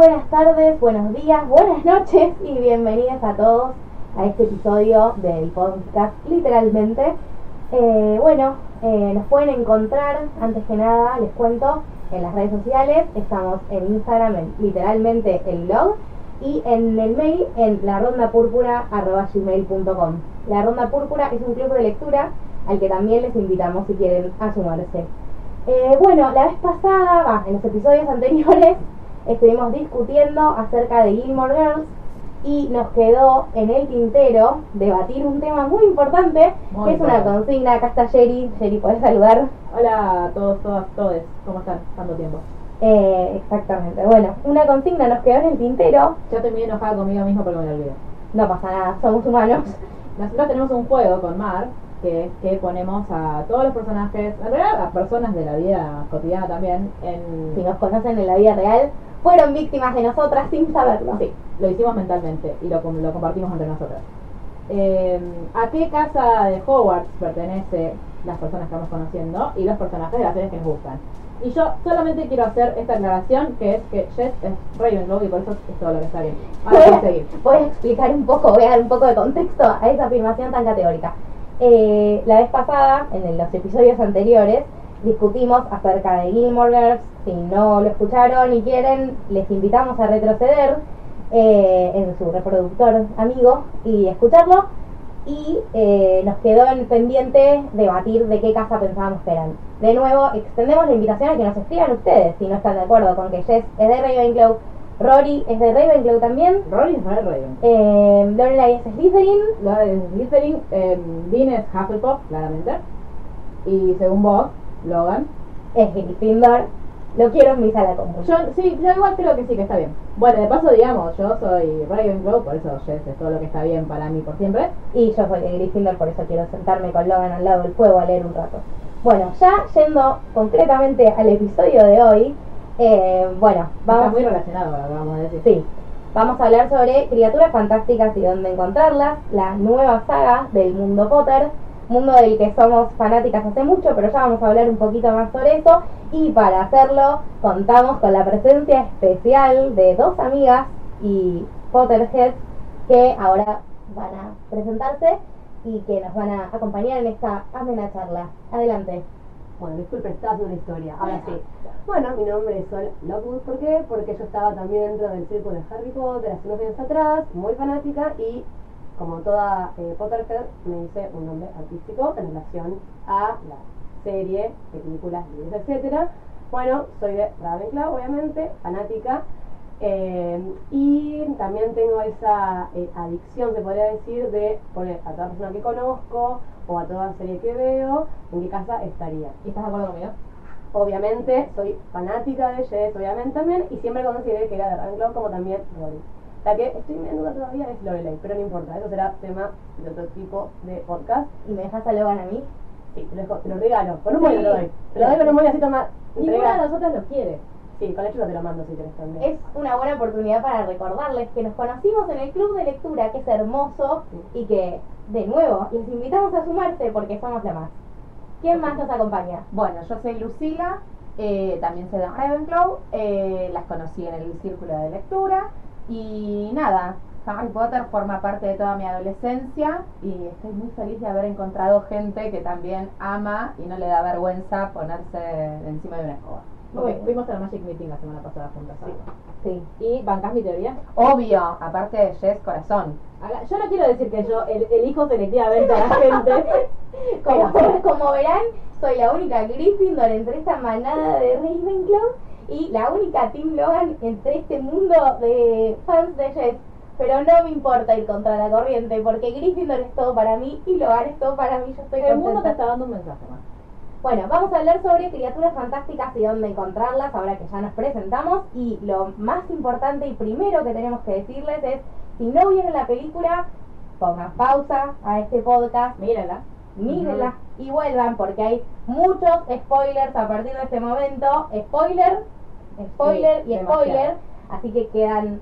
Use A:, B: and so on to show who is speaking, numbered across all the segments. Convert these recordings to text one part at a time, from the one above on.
A: Buenas tardes, buenos días, buenas noches y bienvenidos a todos a este episodio del podcast literalmente. Eh, bueno, eh, nos pueden encontrar, antes que nada les cuento, en las redes sociales, estamos en Instagram en literalmente el blog y en el mail en la ronda gmail.com. La ronda púrpura es un club de lectura al que también les invitamos si quieren a sumarse. Eh, bueno, la vez pasada, va, en los episodios anteriores, estuvimos discutiendo acerca de Gilmore Girls y nos quedó en el tintero debatir un tema muy importante,
B: Muy
A: que es una consigna. Acá está Jerry. Jerry, ¿puedes saludar?
B: Hola a todos, todas, todos. ¿Cómo están? Tanto tiempo.
A: Eh, exactamente. Bueno, una consigna nos quedó en el tintero.
B: Ya estoy muy enojada conmigo mismo porque me lo olvidé.
A: No pasa nada, somos humanos.
B: Nosotros tenemos un juego con Mar que es que ponemos a todos los personajes, en realidad a personas de la vida cotidiana también, en...
A: Si nos conocen en la vida real, fueron víctimas de nosotras sin saberlo.
B: Sí, lo hicimos mentalmente y lo, lo compartimos entre nosotras. Eh, ¿A qué casa de Hogwarts pertenece las personas que vamos conociendo y los personajes de las series que nos gustan? Y yo solamente quiero hacer esta aclaración que es que Jess es Ravenclaw y por eso es todo lo que está bien. Ahora
A: Voy a,
B: seguir.
A: voy a explicar un poco, voy a dar un poco de contexto a esa afirmación tan categórica. Eh, la vez pasada, en los episodios anteriores, discutimos acerca de Gilmore Girls. Si no lo escucharon y quieren, les invitamos a retroceder eh, en su reproductor amigo y escucharlo. Y eh, nos quedó en pendiente debatir de qué casa pensábamos que eran. De nuevo, extendemos la invitación a que nos escriban ustedes si no están de acuerdo con que Jess es de Ravenclaw, Rory es de Ravenclaw también,
B: Rory es Red Raven.
A: eh, Lorelai es Slytherin,
B: La de Slytherin, eh, Dean es Hufflepuff, claramente. Y según vos, Logan.
A: es Gryffindor. Lo quiero en mi sala común.
B: Yo, sí, yo igual creo que sí que está bien. Bueno, de paso, digamos, yo soy Ravenclaw, por eso Jess es todo lo que está bien para mí por siempre.
A: Y yo soy de Gryffindor, por eso quiero sentarme con Logan al lado del fuego a leer un rato. Bueno, ya yendo concretamente al episodio de hoy, eh, bueno,
B: Está
A: vamos,
B: muy relacionado vamos a decir.
A: sí, vamos a hablar sobre criaturas fantásticas y dónde encontrarlas, la nueva saga del mundo Potter, mundo del que somos fanáticas hace mucho, pero ya vamos a hablar un poquito más sobre eso. Y para hacerlo, contamos con la presencia especial de dos amigas y Potterheads que ahora van a presentarse y que nos van a acompañar en esta amena charla. Adelante.
C: Bueno, disculpe, estaba haciendo una historia. Ahora sí. Bueno, mi nombre es Sol Lockwood. ¿Por qué? Porque yo estaba también dentro del círculo de Harry Potter hace unos años atrás, muy fanática y, como toda eh, Potterhead, me hice un nombre artístico en relación a la serie, películas, libros, etcétera. Bueno, soy de Ravenclaw, obviamente, fanática. Eh, y también tengo esa eh, adicción, se podría decir, de poner a toda persona que conozco o a toda serie que veo, en qué casa estaría.
B: ¿Y estás de acuerdo conmigo?
C: Obviamente, soy fanática de Jess, obviamente también, y siempre consideré que era de Ravenclaw como también Rory. La que estoy en duda todavía es Lorelai, pero no importa, eso será tema de otro tipo de podcast.
A: ¿Y me dejas a Logan a mí?
C: Sí, te lo, dejo- te lo regalo, con un móvil te lo doy. Te lo doy
B: Sí.
C: con un móvil así toma.
B: Ninguna de nosotras lo quiere.
C: Sí, con hecho te lo mando si querés también.
A: Es una buena oportunidad para recordarles que nos conocimos en el club de lectura, que es hermoso y que, de nuevo, les invitamos a sumarse porque somos la más. ¿Quién más nos acompaña?
D: Bueno, yo soy Lucila, eh, también soy de Ravenclaw, eh, las conocí en el círculo de lectura y nada, Harry Potter forma parte de toda mi adolescencia y estoy muy feliz de haber encontrado gente que también ama y no le da vergüenza ponerse encima de una escoba.
B: Ok,
A: Bueno.
B: fuimos a la Magic Meeting la semana pasada juntas.
A: Sí.
B: ¿Y bancás mi teoría?
D: Obvio, aparte de Jess Corazón.
B: Yo no quiero decir que yo el- elijo selectivamente a la gente.
A: Como, como verán, soy la única Gryffindor entre esta manada de Ravenclaw y la única Team Logan entre este mundo de fans de Jess. pero no me importa ir contra la corriente porque Gryffindor es todo para mí y Logan es todo para mí. Yo estoy
B: El mundo te
A: contenta.
B: está dando un mensaje más.
A: Bueno, vamos a hablar sobre criaturas fantásticas y dónde encontrarlas ahora que ya nos presentamos. Y lo más importante y primero que tenemos que decirles es, si no vieron la película, pongan pausa a este podcast,
B: Mírala.
A: mírenla y vuelvan porque hay muchos spoilers a partir de este momento. Spoiler, spoiler
B: Sí,
A: y
B: demasiado.
A: spoiler. Así que quedan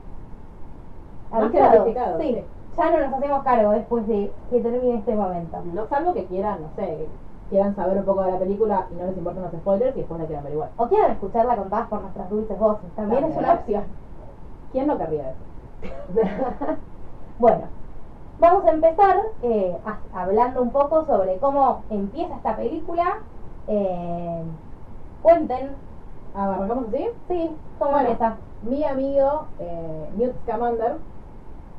A: avisados. Sí,
B: sí.
A: ya no nos hacemos cargo después de que termine este momento.
B: No, salvo que quieran, no sé, quieran saber un poco de la película y no les importan los spoilers y después la quieran ver igual.
A: O quieran escucharla contadas por nuestras dulces voces. También es una opción.
B: ¿Quién no querría eso?
A: Bueno, vamos a empezar eh, a- hablando un poco sobre cómo empieza esta película. Eh, cuenten,
B: Ah, ¿Arrancamos así?
A: sí, cómo
B: Bueno.
A: empieza.
B: Mi amigo eh, Newt Scamander,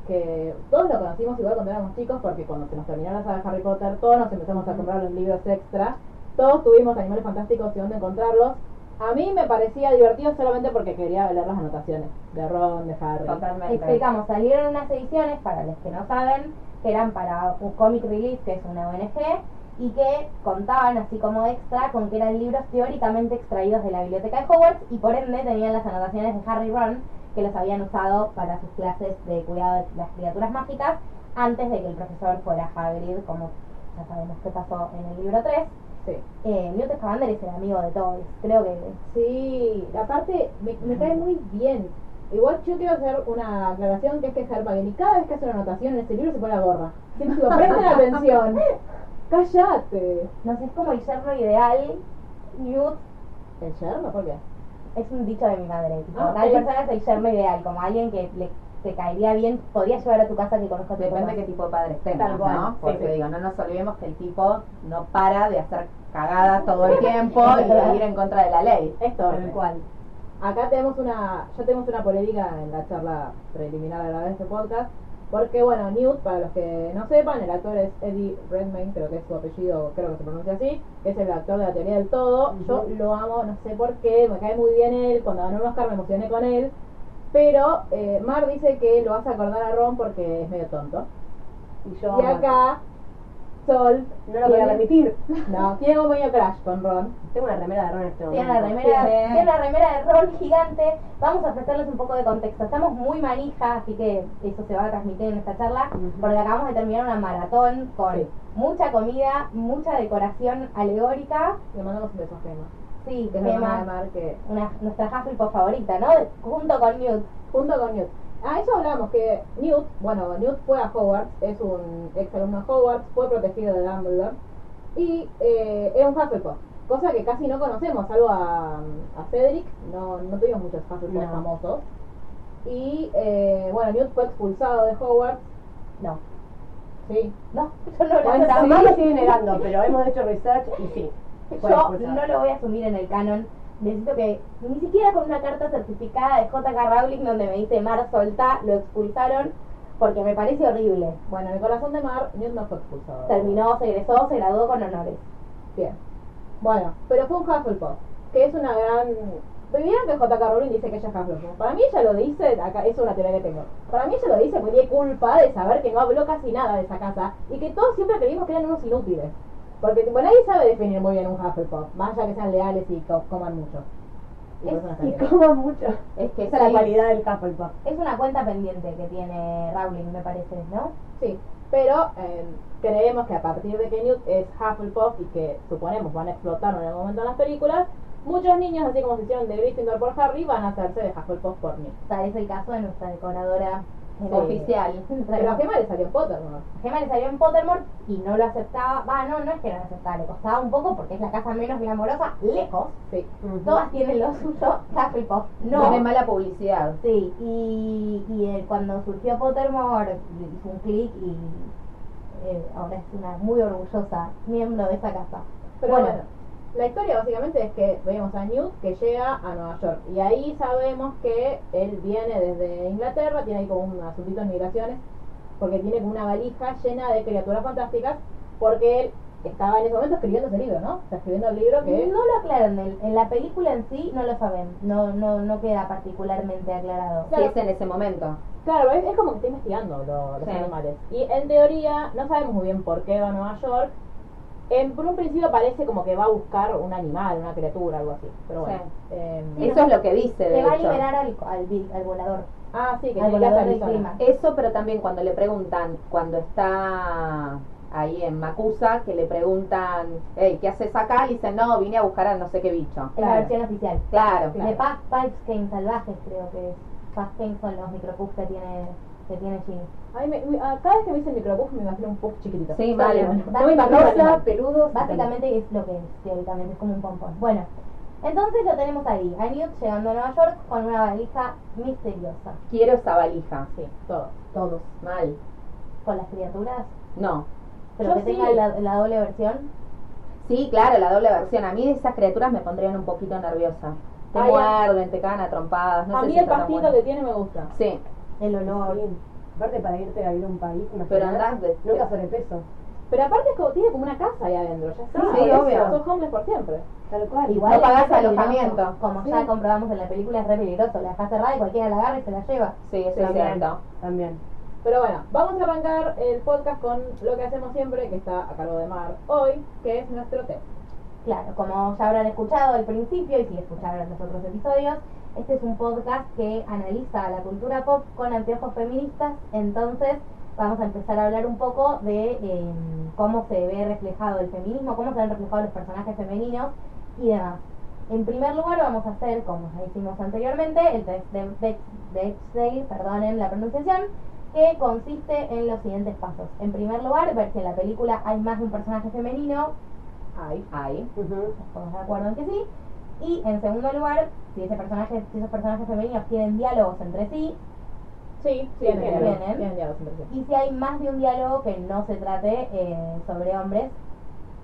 B: que todos lo conocimos igual cuando éramos chicos, porque cuando se nos terminó la saga de Harry Potter, todos nos empezamos a comprar los libros extra. Todos tuvimos animales fantásticos y dónde encontrarlos. A mí me parecía divertido solamente porque quería leer las anotaciones de Ron, de Harry.
D: Totalmente.
A: Explicamos, salieron unas ediciones, para los que no saben, que eran para un Comic Relief, que es una ONG, y que contaban así como extra con que eran libros teóricamente extraídos de la biblioteca de Hogwarts y por ende tenían las anotaciones de Harry y Ron que los habían usado para sus clases de cuidado de las criaturas mágicas antes de que el profesor fuera Hagrid, como ya sabemos que pasó en el libro 3.
B: Sí.
A: Eh, Newt Scamander es el amigo de todos, creo que
B: Sí, aparte me, me cae muy bien. Igual yo quiero hacer una aclaración que es que Hermione cada vez que hace una anotación en este libro se pone la gorra. Siempre presten atención. Cállate.
A: no sé, es como el yerno ideal. Newt
B: ¿El yerno? ¿Por qué?
A: Es un dicho de mi madre. Tipo,
B: Ah,
A: tal persona es el yerno ideal, como alguien que le, te caería bien, podría llevar a tu casa que conozca a tu
D: Depende
A: papá.
D: qué tipo de padres tengas, ¿no? Porque
A: sí.
D: digo, no nos olvidemos que el tipo no para de hacer cagadas todo el tiempo y de ir en contra de la ley.
B: Es torpe.
A: Tal cual.
B: Acá tenemos una, ya tenemos una polémica en la charla preliminar a grabar este podcast, porque bueno, Newt, para los que no sepan, el actor es Eddie Redmayne, creo que es su apellido, creo que se pronuncia así, es el actor de la teoría del todo, yo lo amo, no sé por qué, me cae muy bien él, cuando ganó un Oscar me emocioné con él, pero eh, Mar dice que lo vas a acordar a Ron porque es medio tonto,
C: Y yo.
B: y acá Sol
C: No lo voy a
B: tiene-
C: permitir.
B: no, tiene un medio crash con Ron,
C: Tengo una remera de Ron en este
A: Tiene
C: momento.
A: una remera, tiene una remera de rol gigante. Vamos a ofrecerles un poco de contexto. Estamos muy manija, así que eso se va a transmitir en esta charla, porque acabamos de terminar una maratón con
B: Sí.
A: mucha comida, mucha decoración alegórica.
B: le mandamos un beso a Gemma,
A: Sí,
B: que
A: Gemma,
B: que
A: una, nuestra Hufflepuff favorita, ¿no? Junto con Newt.
B: junto con Newt. A eso hablamos, que Newt, bueno, Newt fue a Hogwarts, es un ex alumno de Hogwarts, fue protegido de Dumbledore y eh, era un Hufflepuff, cosa que casi no conocemos, salvo a, a Cedric, no, no tuvimos muchos Hufflepuff
C: No.
B: famosos. Y eh, bueno, Newt fue expulsado de Hogwarts,
A: No,
B: sí,
A: no, yo no lo
C: mamá lo sigue negando, pero hemos hecho research y sí.
A: Yo
C: expulsado.
A: no lo voy a asumir en el canon. Necesito que, ni siquiera con una carta certificada de JK Rowling donde me dice Mar solta, lo expulsaron porque me parece horrible.
B: bueno, en el corazón de Mar, Newt no fue expulsado.
A: Terminó, se egresó, se graduó con honores.
B: Bien. Bueno, pero fue un Hufflepuff, que es una gran... Vieron que J.K. Rowling dice que ella es Hufflepuff. Para mí ella lo dice, acá es una teoría que tengo. Para mí ella lo dice porque tiene culpa de saber que no habló casi nada de esa casa y que todos siempre creímos que eran unos inútiles. Porque tipo, nadie sabe definir muy bien un Hufflepuff, más allá que sean leales y co- coman mucho. Y bien.
C: como mucho.
A: Es que
C: Esa es la cualidad del Hufflepuff.
A: es una cuenta pendiente que tiene Rowling, me parece, ¿no?
B: Sí, pero eh, creemos que a partir de que Newt es Hufflepuff y que suponemos van a explotar en algún momento en las películas, muchos niños, así como se hicieron de Gryffindor por Harry, van a hacerse de Hufflepuff por Newt.
A: Tal es el caso de nuestra decoradora
B: Sí.
A: oficial.
B: Pero a Gemma le salió en Pottermore.
A: Gemma le salió en Pottermore y no lo aceptaba. Va, no, no es que no lo aceptaba, le costaba un poco porque es la casa menos glamorosa, lejos.
B: Sí.
A: Todas tienen lo suyo, Hufflepuff no.
D: Tiene mala publicidad.
A: Sí, y, y eh, cuando surgió Pottermore hizo un clic y eh, ahora es una muy orgullosa miembro de esa casa.
B: Pero
A: Bueno.
B: bueno, la historia básicamente es que vemos a Newt que llega a Nueva York y ahí sabemos que él viene desde Inglaterra, tiene ahí como un asuntito en migraciones, porque tiene como una valija llena de criaturas fantásticas, porque él estaba en ese momento escribiendo ese libro, ¿no? Está escribiendo el libro que...
A: No lo aclaran, en, en la película en sí no lo saben, no, no, no queda particularmente aclarado.
D: Sí, es en ese momento.
B: Claro, es, es como que está investigando lo- los
E: Sí.
B: animales. Y en teoría, no sabemos muy bien por qué va a Nueva York. En, por un principio parece como que va a buscar un animal, una criatura, algo así. Pero bueno.
E: Sí.
B: eh,
E: Eso es lo que dice, de
A: Se va a liberar al, al, vi- al volador.
B: ah, sí, que
A: al volador del clima.
E: Eso, pero también cuando le preguntan, cuando está ahí en Macusa, que le preguntan, hey, ¿qué haces acá? Le dicen, no, vine a buscar a no sé qué bicho.
A: Es la
B: Claro.
A: versión oficial.
E: Claro,
A: De Paz Pipes salvajes creo que es. Paz son los micropuffs que tiene, que tiene Ginny.
B: Ay, me- ah, cada vez que me dicen micropuff me imagino un puff chiquitito.
E: Sí, vale.
C: Rosa, peludos.
A: Básicamente es lo que es, teóricamente, es como un pompón. Bueno, entonces lo tenemos ahí, a Newt llegando a Nueva York con una valija misteriosa.
E: quiero esa valija.
B: Sí, todo.
E: Todos. Mal.
A: Con las criaturas,
E: No.
A: pero
B: Yo
A: que
B: sí.
A: tenga la, la doble versión.
E: Sí, claro, la doble versión. A mí esas criaturas me pondrían un poquito nerviosa. Te
B: Ay,
E: muerden, te cagan a trompadas. No
B: a
E: sé
B: mí
E: si
B: el pastito
E: bueno.
B: que tiene me gusta.
E: Sí,
A: El olor.
C: Sí. Aparte para irte a ir a un país,
E: pero
C: imaginás,
E: andás de...
C: nunca sobrepeso.
B: Pero aparte es como, tiene como una casa ahí adentro, ya está.
E: Sí,
B: eso,
E: obvio.
B: Sos homeless por siempre.
C: Tal cual.
A: Igual
E: No
A: es
E: pagás alojamiento.
A: Como
B: Sí.
A: ya comprobamos en la película, es re peligroso. La dejas cerrada y cualquiera la agarra y se la lleva.
E: Sí, eso es cierto.
C: También.
B: Pero bueno, vamos a arrancar el podcast con lo que hacemos siempre, que está a cargo de Mar hoy, que es nuestro test.
A: Claro, como ya habrán escuchado al principio y si escucharon los otros episodios, este es un podcast que analiza la cultura pop con anteojos feministas, entonces vamos a empezar a hablar un poco de eh, cómo se ve reflejado el feminismo, cómo se ven reflejados los personajes femeninos y demás. En primer lugar vamos a hacer, como ya hicimos anteriormente, el test de Bechdel, perdonen la pronunciación, que consiste en los siguientes pasos. En primer lugar, ver si en la película hay más de un personaje femenino,
B: Ay.
E: Ahí.
C: Ujú.
A: estamos de acuerdo en que sí. Y en segundo lugar, si ese personaje, si esos personajes femeninos tienen diálogos entre sí,
B: Sí,
A: Sí,
B: tienen
A: tienen.
B: diálogos. Tienen diálogos entre sí.
A: y si hay más de un diálogo que no se trate eh, sobre hombres,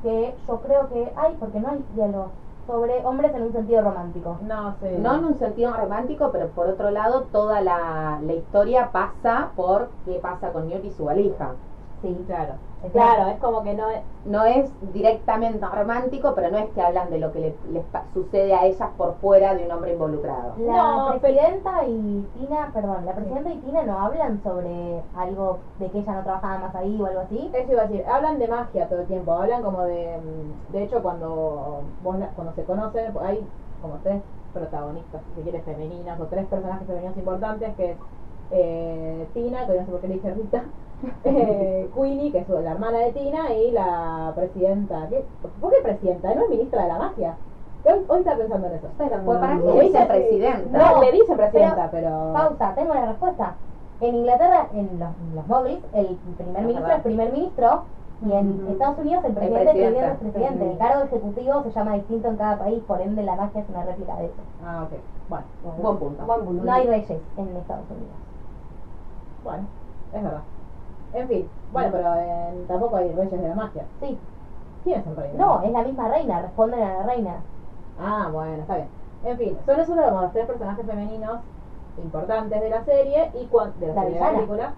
A: que yo creo que hay, porque no hay diálogos sobre hombres en un sentido romántico.
B: No sé.
E: No en un sentido romántico, pero por otro lado, toda la, la historia pasa por qué pasa con Newt y su valija.
A: Sí,
B: Claro. Claro, es como que no es.
E: No es directamente romántico, pero no es que hablan de lo que le- les sucede a ellas por fuera de un hombre involucrado.
A: La
B: No, pero-
A: presidenta y Tina, perdón, la presidenta y Tina no hablan sobre algo de que ella no trabajaba más ahí o algo así.
B: Eso iba a decir, hablan de magia todo el tiempo, hablan como de. De hecho, cuando vos cuando se conocen, hay como tres protagonistas, si se quiere, femeninas, o tres personajes femeninos importantes, que es eh, Tina, que no sé por qué le dije Rita, eh, Queenie, que es la hermana de Tina, y la presidenta. ¿qué? ¿Por qué presidenta? ¿No es ministra de la magia? Hoy, hoy estaba pensando en eso.
E: Pues para mí
B: Le dicen
E: presidenta.
B: No, le dicen presidenta, pero.
A: Pausa, tengo la respuesta. En Inglaterra, en los, los Muggles, el primer ministro es primer ministro y en. Estados Unidos el
E: El
A: presidente, el
E: presidente.
A: es presidente. El cargo ejecutivo se llama distinto en cada país, por ende la magia es una réplica de eso.
B: Ah, ok. Bueno,
E: Buen punto.
C: Buen punto.
A: No hay reyes en Estados Unidos.
B: bueno, es verdad. En fin, bueno, pero en- tampoco hay reyes de la magia.
A: Sí,
B: ¿Quién es el rey?
A: no, es la misma reina, responden a la reina.
B: Ah, bueno, está bien. En fin, son esos como los tres personajes femeninos importantes de la serie y cuan- de la,
A: La
B: serie de la
A: villana.
B: película.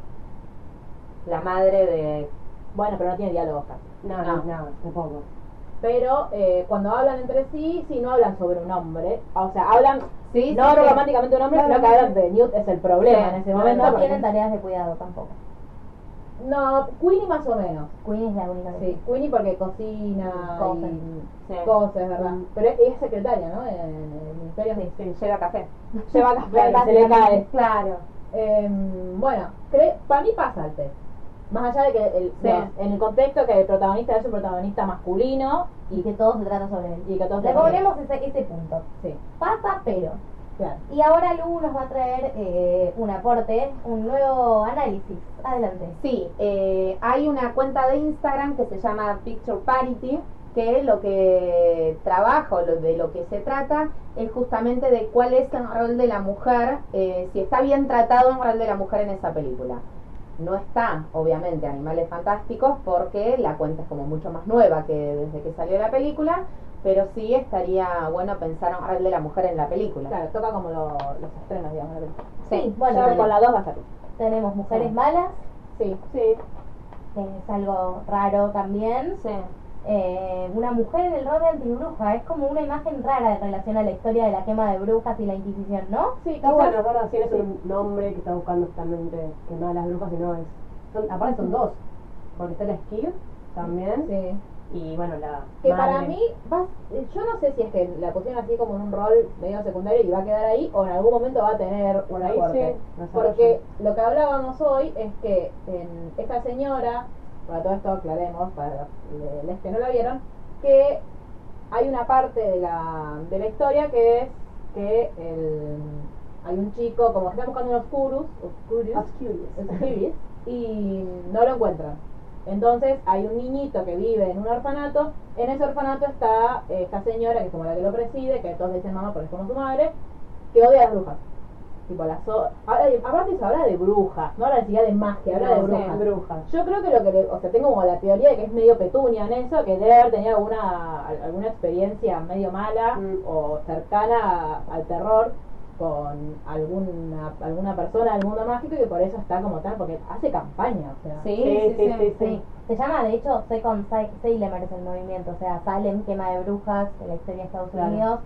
E: La madre de...
B: Bueno, pero no tiene diálogos casi.
C: No,
E: No.
C: no, no, tampoco.
B: Pero eh, cuando hablan entre sí, sí no hablan sobre un hombre. O sea, hablan
E: Sí,
B: no
E: sí, sí.
B: románticamente un hombre,
C: Claro,
B: sino que
C: sí.
B: hablan de Newt es el problema
E: Sí,
B: en ese
A: No,
B: momento.
A: no
B: porque-
A: tienen tareas de cuidado tampoco.
B: No, Queenie más o menos.
A: Queen es la única que
B: Sí, Queenie porque cocina
A: Cosas.
B: y
E: Sí.
B: cosas, verdad.
C: Mm.
B: Pero es, es secretaria, ¿no? En el ministerio.
A: Sí.
E: Sí, lleva café.
B: Lleva café, que se le cae.
C: Claro.
B: Em, bueno, cre- para mí pasa el test. Más allá de que el, no, en el contexto que el protagonista es un protagonista masculino
A: y
B: y
A: que todo se trata sobre él.
B: y que todos
A: Le
B: lo
A: ponemos ese, ese punto.
B: Sí,
A: Pasa, pero. Y ahora Lu nos va a traer eh, un aporte, un nuevo análisis. Adelante.
E: Sí, eh, hay una cuenta de Instagram que se llama Picture Parity, que lo que trabaja o lo, de lo que se trata es justamente de cuál es el rol de la mujer, eh, si está bien tratado el rol de la mujer en esa película. No está, obviamente, Animales Fantásticos porque la cuenta es como mucho más nueva que desde que salió la película, pero sí estaría bueno pensar en el rol de la mujer en la película.
B: Claro, toca como lo- los estrenos, digamos. la película.
A: Sí,
B: Bueno,
A: bueno,
B: ya con la 2 va a salir.
A: tenemos mujeres
B: Sí.
A: malas,
B: Sí,
C: Sí.
A: que es algo raro también.
E: Sí.
A: eh, una mujer en el rol de antibruja. Es como una imagen rara en relación a la historia de la quema de brujas y la Inquisición, ¿no?
C: Sí, está bueno, verdad, sí, es un nombre que está buscando justamente quemar a las brujas y no es. Son, aparte son dos, porque está la Skill también.
B: Sí.
C: Y bueno, la.
B: Que
C: madre.
B: para mí, va- yo no sé si es que la pusieron así como en un rol medio secundario y va a quedar ahí o en algún momento va a tener un
C: ahí
B: aporte.
C: sí.
B: Porque lo que hablábamos hoy es que en esta señora, para todo esto aclaremos, para los que no la vieron, que hay una parte de la, de la historia que es que el, hay un chico, como que está buscando un Oscurus, Oscurus,
C: Obscurious.
B: Oscurus, y no lo encuentran. Entonces hay un niñito que vive en un orfanato. En ese orfanato está eh, esta señora, que es como la que lo preside, que todos dicen mamá porque es como su madre, que odia a las brujas. Tipo, las aparte se habla de brujas, no habla de magia, habla de
C: No,
B: brujas.
C: brujas.
B: Yo creo que lo que le, o sea, tengo como la teoría de que es medio petunia en eso, que debe haber tenido alguna, al- alguna experiencia medio mala
C: Mm.
B: o cercana al terror con alguna, alguna persona del mundo mágico y que por eso está como tal, porque hace campaña, o sea.
A: Sí,
C: Sí, sí, sí, sí.
A: Se llama, de hecho, Second Sa- Salem es el movimiento, o sea, Salem, quema de brujas, de la historia de Estados
C: Claro.
A: Unidos.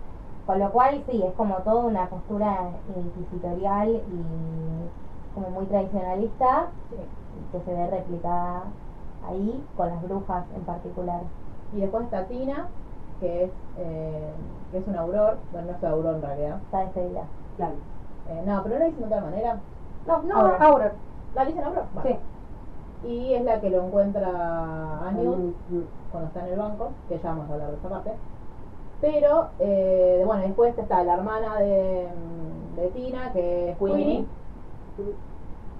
A: Con lo cual, sí, es como toda una postura inquisitorial y como muy tradicionalista
B: Sí.
A: que se ve replicada ahí con las brujas en particular.
B: Y después está Tina, que es, eh, que es un auror, bueno, no es auror en realidad.
A: Está despedida.
C: Claro.
B: Eh, no, pero no la dicen de otra manera.
A: No,
B: No,
A: ahora.
B: ¿La dicen? Vale.
A: Sí.
B: Y es la que lo encuentra a Newt
C: Mm, mm.
B: cuando está en el banco, que ya vamos a hablar de esa parte. Pero, eh, bueno, después está la hermana de, de Tina, que es Queenie.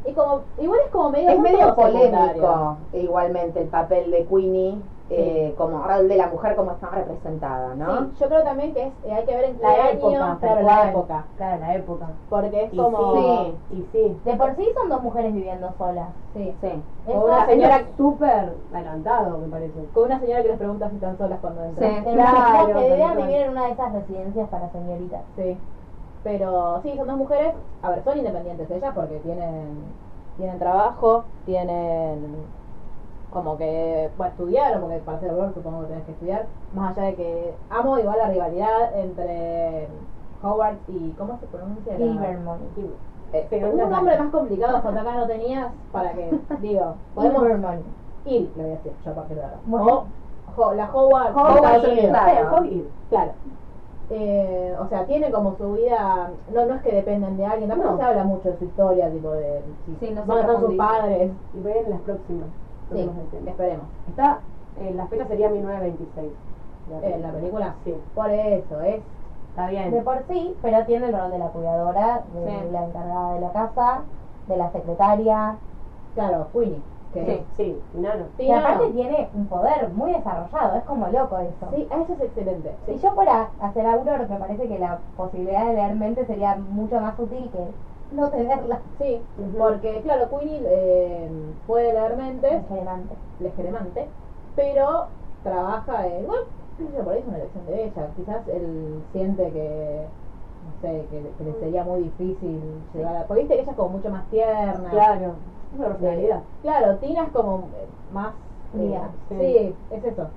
B: Y como, igual es como medio...
E: Es medio polémico igualmente el papel de Queenie eh, como rol de la mujer como está representada, ¿no?
B: Sí, yo creo también que es, eh, hay que ver en
C: La
B: año,
C: época,
B: claro, la época.
C: Claro, la época.
B: Porque es
E: Y
B: como...
E: sí.
C: Y sí.
A: De por sí son dos mujeres viviendo solas.
B: Sí.
E: Sí.
B: O una señora
C: súper adelantado, me parece.
B: Con una señora que les pregunta si están solas cuando entran.
E: Sí.
C: Claro,
A: que debían vivir en una de esas residencias para señoritas.
B: Sí. Pero sí, son dos mujeres, a ver, son independientes ellas porque tienen tienen trabajo, tienen como que, bueno, estudiaron, porque para ser auror supongo que tenés que estudiar, más allá de que amo igual la rivalidad entre Howard y, ¿cómo se pronuncia?
A: Gilbermont.
B: Eh, un
C: no
B: nombre más complicado hasta acá no tenías para que, digo, podemos ir, le voy a decir yo a partir de ahora.
A: Bueno.
B: O la Howard,
A: Howard,
E: claro.
B: Claro. Eh, o sea, tiene como su vida, no, no es que dependen de alguien, tampoco
C: No.
B: se habla mucho de su historia, tipo de si
E: Sí, no
B: dónde están sus padres.
C: Y ven las próximas.
B: Sí, esperemos.
C: Está, eh, la fecha sería 1926.
B: Eh, la película,
C: Sí.
B: por eso, es
C: Está bien.
A: De por sí, pero tiene el rol de la cuidadora, de
E: Sí.
A: la encargada de la casa, de la secretaria.
B: claro, Queenie. Que
C: Sí, sí, y nano.
B: Sí,
A: y aparte tiene un poder muy desarrollado, es como loco eso.
B: Sí, eso es excelente.
A: Si yo fuera a hacer Auror, me parece que la posibilidad de leer mente sería mucho más útil que no tenerla.
B: Sí, porque claro, Queenie eh, puede leer mentes,
A: Es relevante.
B: legeramente, pero trabaja en. Bueno, por ahí es una elección de ella. Quizás él siente que. No sé, que, que le sería muy difícil llegar a. Porque viste que ella es como mucho más tierna.
C: Claro. Es una personalidad.
B: claro, Tina es como eh, más.
A: Fría,
B: eh,
C: sí.
B: sí, es eso.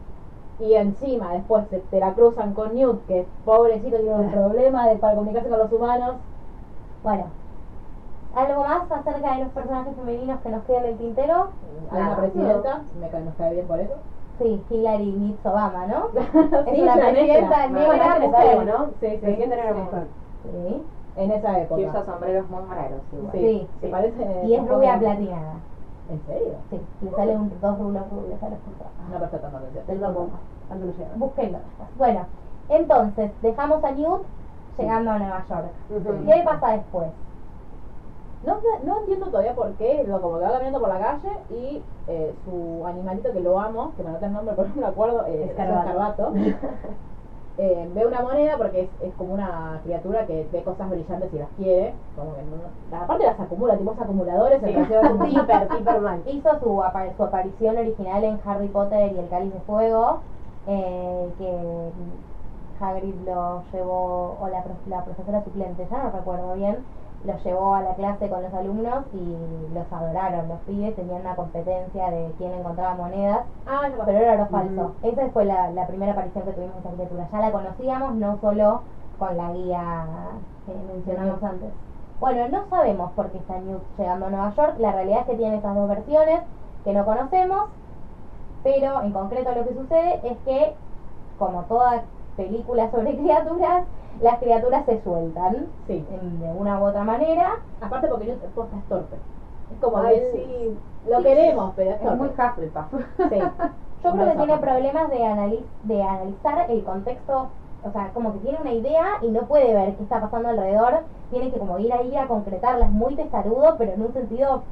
B: Y encima, después te, te la cruzan con Newt, que pobrecito, tiene un problema de, para comunicarse con los humanos.
A: Bueno, ¿algo más acerca de los personajes femeninos que nos queda en el tintero?
B: Hay una presidenta, me cae, nos cae bien por eso.
A: Sí, Hillary Mitz Obama, ¿no?
B: Sí,
A: es una presidenta negra mujer.
C: ¿no?
B: Sí, sí,
E: sí.
C: mujer.
A: Sí,
B: En esa época.
E: Y usa sombreros muy raros igual.
A: Sí.
B: ¿Te parece?
A: y es rubia platinada.
B: ¿En serio?
A: Sí, le sale un, dos rulos rubios a los costados.
B: No presta tanta atención.
A: Del
C: no llega.
A: Búsquenlo. Bueno, entonces, dejamos a Newt llegando a Nueva York. ¿Qué pasa después?
B: No, no entiendo todavía por qué, lo como que va caminando por la calle y eh, su animalito que lo amo, que me anoté el nombre pero no me acuerdo, eh, es
C: Escarbato.
B: escarbato, eh, ve una moneda porque es, es como una criatura que ve cosas brillantes y las quiere, como que no, aparte las acumula, tipo acumuladores, en relación a su
C: Hiper, hiper mal.
A: Hizo su, apa- su aparición original en Harry Potter y el Cáliz de Fuego, eh, que Hagrid lo llevó, o la, la profesora suplente, ya no recuerdo bien, los llevó a la clase con los alumnos y los adoraron. Los pibes tenían una competencia de quién encontraba monedas,
B: Ah,
A: pero era lo falso. Esa fue la, la primera aparición que tuvimos esta criatura. Ya la conocíamos, no solo con la guía que mencionamos antes. Bueno, no sabemos por qué está Newt llegando a Nueva York. La realidad es que tiene esas dos versiones que no conocemos, pero en concreto lo que sucede es que, como toda película sobre criaturas, las criaturas se sueltan
B: Sí.
A: en- de una u otra manera.
B: Aparte porque Newt posta es torpe. Es como
C: Ay,
B: que
C: sí.
B: lo queremos, pero es
E: Es
B: torpe.
E: muy Hufflepuff.
B: Sí.
A: Yo creo que tiene problemas de, anali- de analizar el contexto, o sea, como que tiene una idea y no puede ver qué está pasando alrededor, tiene que como ir ahí a concretarla, es muy testarudo, pero en un sentido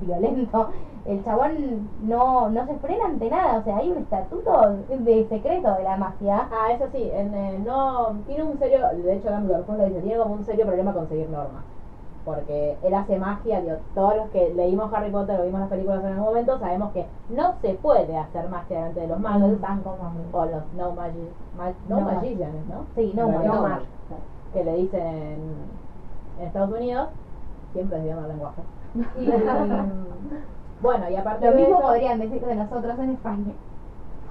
A: violento. El chabón no, no se frena ante nada, o sea, hay un estatuto de secreto de la magia.
B: Ah, eso sí, en, eh, no, tiene un serio, de hecho Dumbledore lo dice, tiene como un serio problema conseguir normas. Porque él hace magia, digo, todos los que leímos Harry Potter o vimos las películas en algún momento sabemos que no se puede hacer magia delante de los magos o los no, magi ma- no,
A: No
B: magicians, ¿no?
A: Sí, no, no
B: no
A: mag.
B: que le dicen en, en Estados Unidos, siempre el lenguaje. Y, bueno, y aparte
A: Lo
B: de
A: mismo
B: eso,
A: podrían decir de nosotros en España.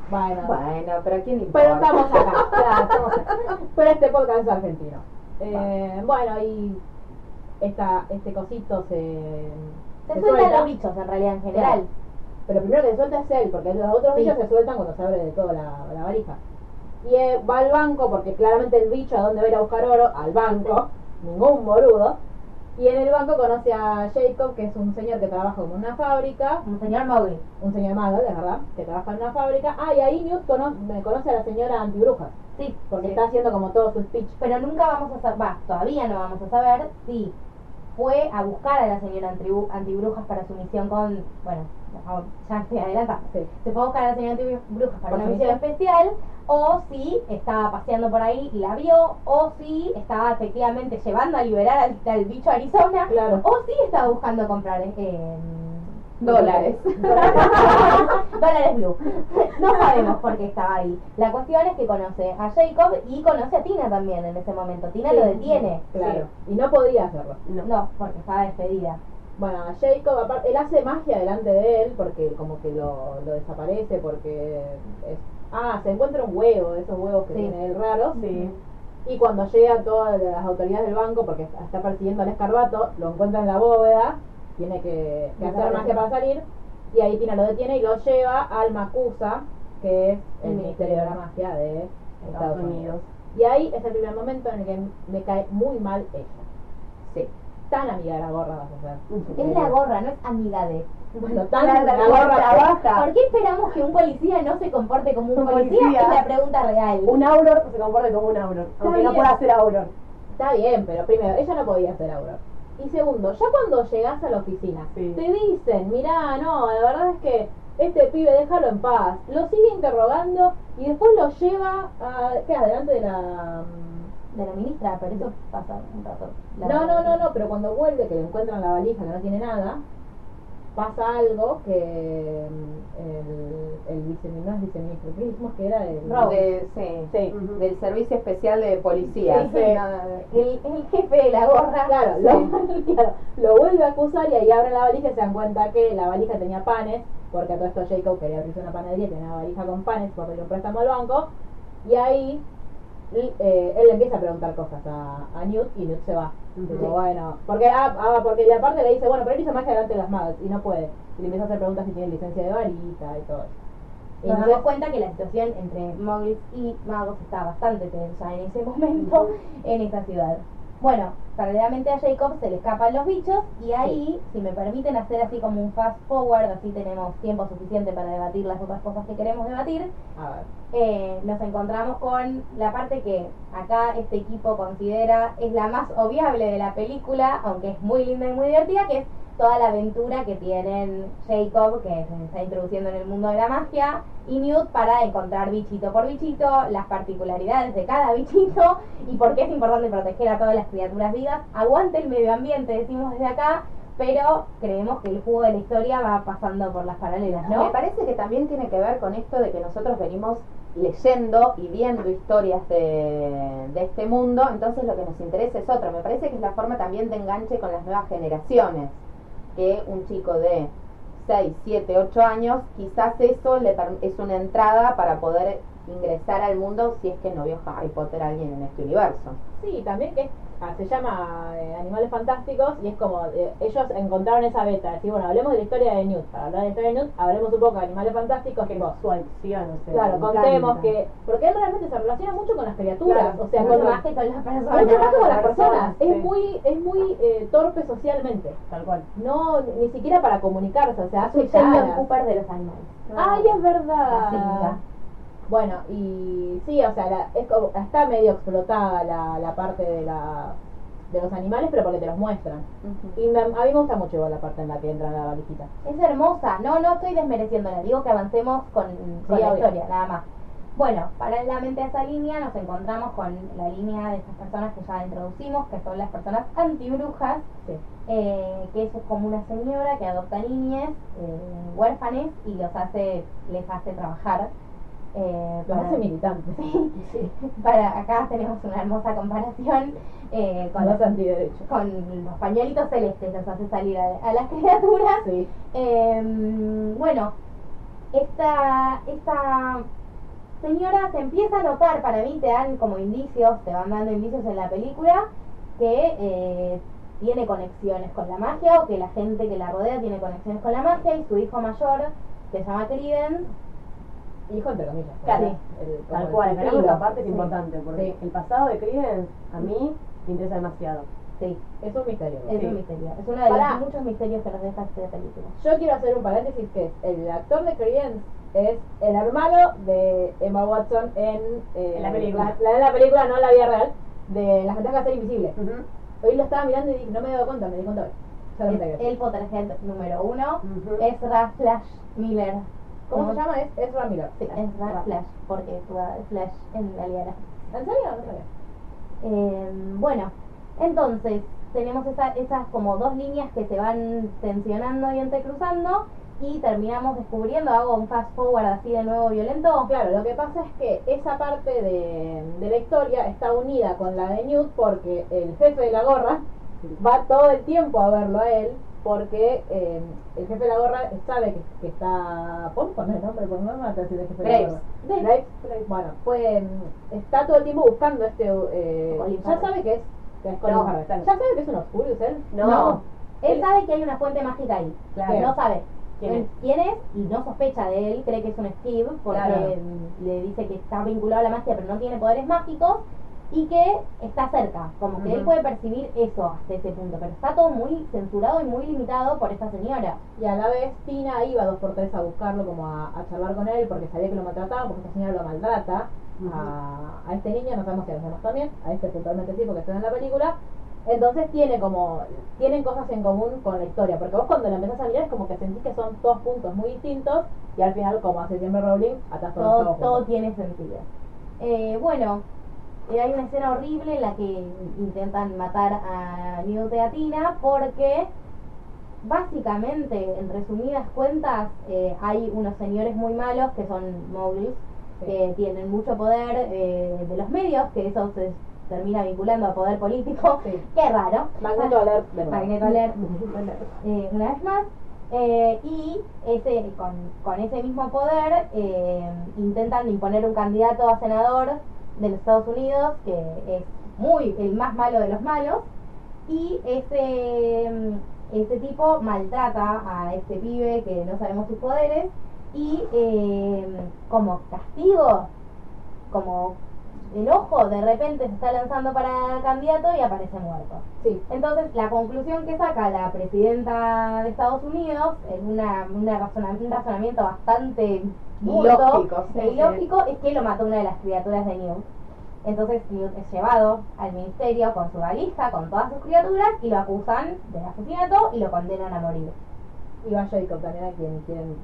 B: bueno,
E: Bueno, pero ¿a quién importa?
B: pero estamos acá, claro, estamos acá. Pero este podcast es argentino. Eh, bueno, y esta, este cosito se,
A: Se
B: se
A: sueltan
B: suelta.
A: los bichos en realidad en general.
B: Claro. Pero primero que se suelta es él, porque los otros
A: Sí.
B: bichos se sueltan cuando se abre de todo la, la valija. Y eh, va al banco, porque claramente el bicho a dónde va a ir a buscar oro, al banco, ningún boludo. Y en el banco conoce a Jacob, que es un señor que trabaja en una fábrica,
A: Un señor Mowgli.
B: un señor malo, de verdad, que trabaja en una fábrica. Ah, y ahí Newt cono- conoce a la señora antibrujas,
A: Sí,
B: porque
A: sí.
B: está haciendo como todo su speech.
A: pero nunca vamos a saber, va, todavía no vamos a saber si fue a buscar a la señora antibrujas para su misión con, bueno, no, ya estoy adelantando,
B: Sí.
A: se fue a buscar a la señora antibrujas para una misión especial, o si estaba paseando por ahí y la vio, o si estaba efectivamente llevando a liberar al, al bicho Arizona,
B: Claro.
A: o si estaba buscando comprar eh,
E: Dólares.
A: Dólares blue. No sabemos por qué estaba ahí. La cuestión es que conoce a Jacob y conoce a Tina también en ese momento. Tina lo detiene.
B: Claro. Y no podía hacerlo.
A: No. porque estaba despedida.
B: Bueno, a Jacob, aparte, él hace magia delante de él porque como que lo, lo desaparece porque es... Ah, se encuentra un huevo, de esos huevos que
A: Sí.
B: tiene él raros.
A: Sí.
B: Y cuando llega todas las autoridades del banco, porque está persiguiendo al escarbato, lo encuentra en la bóveda, tiene que, que hacer magia para salir, y ahí Tina lo detiene y lo lleva al Macusa, que es el Ministerio de la Magia de Estados Unidos.
C: Unidos.
B: Y ahí es el primer momento en el que me cae muy mal ella.
E: Sí.
B: Tan amiga de la gorra vas a ser.
A: Es la gorra, no es amiga de.
B: Bueno, tan
C: La- la
B: la
C: gorra trabaja.
A: ¿Por qué esperamos que un policía no se comporte como un
C: Un
A: policía?
C: policía.
A: Es la pregunta real.
C: Un Auror se comporta como un Auror, aunque no pueda ser Auror.
B: Está bien, pero primero, ella no podía ser Aurora. Y segundo, ya cuando llegas a la oficina,
C: Sí.
B: te dicen, mirá, no, la verdad es que este pibe déjalo en paz. Lo sigue interrogando y después lo lleva a, ¿qué? Adelante de la... mm,
A: De la ministra, pero eso pasa un rato. La-
B: No, no, no, no, pero cuando vuelve, que le encuentran la valija, que no tiene nada, pasa algo que ¿qué dijimos que era? El.
E: De- sí,
B: Sí.
C: Ujú.
E: del Servicio Especial de Policía.
B: Sí, sí.
A: El, el jefe de la gorra.
B: Claro, lo, claro, lo vuelve a acusar y ahí abren la valija y se dan cuenta que la valija tenía panes, porque a todo esto Jacob quería abrirse una panadería, tenía una valija con panes para pedir un préstamo al banco, y ahí l- eh, él le empieza a preguntar cosas a, a Newt y Newt se va. Digo, bueno, porque, ah, ah, porque y aparte le dice, bueno, pero él hizo magia delante de las magas y no puede. Y le empieza a hacer preguntas si tiene licencia de varita y todo eso. Y
A: Nos
B: entonces-
A: damos cuenta que la situación entre muggles y magos está bastante tensa en ese momento en esa ciudad. Bueno, paralelamente a Jacob se le escapan los bichos y ahí, si me permiten hacer así como un fast forward, así tenemos tiempo suficiente para debatir las otras cosas que queremos debatir,
B: a ver.
A: eh, nos encontramos con la parte que acá este equipo considera es la más obviable de la película, aunque es muy linda y muy divertida, que es toda la aventura que tienen Jacob, que se está introduciendo en el mundo de la magia, y Newt para encontrar bichito por bichito, las particularidades de cada bichito y por qué es importante proteger a todas las criaturas vivas. Aguante el medio ambiente, decimos desde acá, pero creemos que el jugo de la historia va pasando por las paralelas, ¿no?
E: Me parece que también tiene que ver con esto de que nosotros venimos leyendo y viendo historias de, de este mundo, entonces lo que nos interesa es otro. Me parece que es la forma también de enganche con las nuevas generaciones, que un chico de 6, 7, 8 años, quizás eso le es una entrada para poder ingresar al mundo si es que no vio Harry Potter alguien en este universo.
B: Sí, también que ah, se llama eh, Animales Fantásticos y es como eh, ellos encontraron esa beta, decir, bueno, hablemos de la historia de Newt. Para hablar de la historia de Newt, hablemos un poco de Animales Fantásticos, que
C: Su adicción, o sea.
B: claro, contemos
C: encanta.
B: que, porque él realmente se relaciona mucho con las criaturas,
C: Claro,
B: o sea, con
C: más
A: que con las personas.
B: mucho más que con las personas, es muy, es muy eh, torpe socialmente,
C: Tal cual.
B: no, ni siquiera para comunicarse, o sea, hace.
A: Cooper de los animales.
B: Ay, es verdad. Bueno, y sí, o sea, la- es como- está medio explotada la, la parte de la de los animales, pero porque te los muestran. Y me- a mí me gusta mucho igual la parte en la que entra en la valijita.
A: Es hermosa. No, no estoy desmereciéndola. Digo que avancemos con, con la historia, nada más. Bueno, paralelamente a esa línea nos encontramos con la línea de estas personas que ya introducimos, que son las personas antibrujas,
B: Sí.
A: eh, que es como una señora que adopta niñas eh, huérfanes y los hace, les hace trabajar. Eh,
B: Los
A: para-
B: hace militantes.
A: Sí, para acá tenemos una hermosa comparación eh, con, los,
B: antiderechos.
A: con los pañuelitos celestes, los hace salir a, a las criaturas.
B: Sí.
A: Eh, bueno, esta, esta señora se empieza a notar, para mí te dan como indicios, te van dando indicios en la película, que eh, tiene conexiones con la magia o que la gente que la rodea tiene conexiones con la magia y su hijo mayor, que se llama Credence,
B: Hijo entre comillas.
A: Claro.
B: El-
C: Tal
B: el
C: cual, pero esa parte es
B: Sí.
C: importante, porque
B: Sí.
C: el pasado de Credence a mí me interesa demasiado.
A: sí,
B: Es un misterio.
A: es un misterio, es uno de
B: Pará.
A: los muchos misterios que nos deja esta película.
B: Yo quiero hacer un paréntesis que es el actor de Credence es el hermano de Emma Watson en, eh,
C: En la película.
B: La, la- la película, no en la vida real, de Las ventajas de ser invisible. Hoy lo estaba mirando y dije, no me he dado cuenta, me di cuenta hoy.
A: Es el Potterhead número uno,
C: Ujú.
A: Ezra Flash Miller.
B: ¿Cómo se llama? Es Ezra Miller.
A: Sí, Ezra Flash, porque Flash en la Liga de la
B: ¿En serio? No sabía.
A: Eh, bueno, entonces tenemos esa- esas como dos líneas que se van tensionando y entrecruzando y terminamos descubriendo, hago un fast forward así de nuevo violento.
B: Claro, lo que pasa es que esa parte de, de la historia está unida con la de Newt porque el jefe de la gorra va todo el tiempo a verlo a él porque eh, el jefe de la gorra sabe que, que está... ¿Puedo poner el nombre? Por no decir el jefe de la
E: Graves.
B: gorra. Graves. Bueno, pues está todo el tiempo buscando este... Eh, ya sabe que es... Que es
C: No.
B: Ya sabe que es un Oscurius él.
A: No, él
B: Él-
A: sabe que hay una fuente mágica ahí,
C: Claro.
A: no sabe
C: ¿Quién es?
A: quién es y no sospecha de él, cree que es un Steve porque
C: Claro.
A: le dice que está vinculado a la magia pero no tiene poderes mágicos y que está cerca, como que él puede percibir eso hasta ese punto, pero está todo muy censurado y muy limitado por esta señora.
B: Y a la vez Tina iba dos por tres a buscarlo, como a, a charlar con él, porque sabía que lo maltrataban, porque esta señora lo maltrata a, a este niño, no sabemos si a los demás también, a este puntualmente sí, porque está en la película. Entonces tiene como, tienen cosas en común con la historia, porque vos cuando la empezás a mirar es como que sentís que son dos puntos muy distintos y al final, como hace siempre Rowling, atrás
A: todo, todo
B: juntos.
A: tiene sentido. Eh, bueno, eh, hay una escena horrible en la que intentan matar a Newt y a Tina porque básicamente, en resumidas cuentas, eh, hay unos señores muy malos que son Mowglis,
B: Sí.
A: que tienen mucho poder eh, de los medios, que eso se termina vinculando a poder político.
B: Sí.
A: Qué raro.
B: Magneto Alert.
A: Magneto Alert, eh, una vez más. Eh, y ese, con, con ese mismo poder eh, intentan imponer un candidato a senador de los Estados Unidos que es muy el más malo de los malos y ese, mm, ese tipo maltrata a este pibe que no sabemos sus poderes y eh, como castigo, como enojo, de repente se está lanzando para candidato y aparece muerto.
B: Sí.
A: Entonces, la conclusión que saca la presidenta de Estados Unidos es una, una razona- un razonamiento bastante
E: Ilógico, sí,
A: e
E: sí.
A: ilógico, es que lo mató una de las criaturas de Newt. Entonces, Newt es llevado al ministerio con su valija, con todas sus criaturas, y lo acusan de asesinato y lo condenan a morir.
B: Y va Jacob también a quien quieren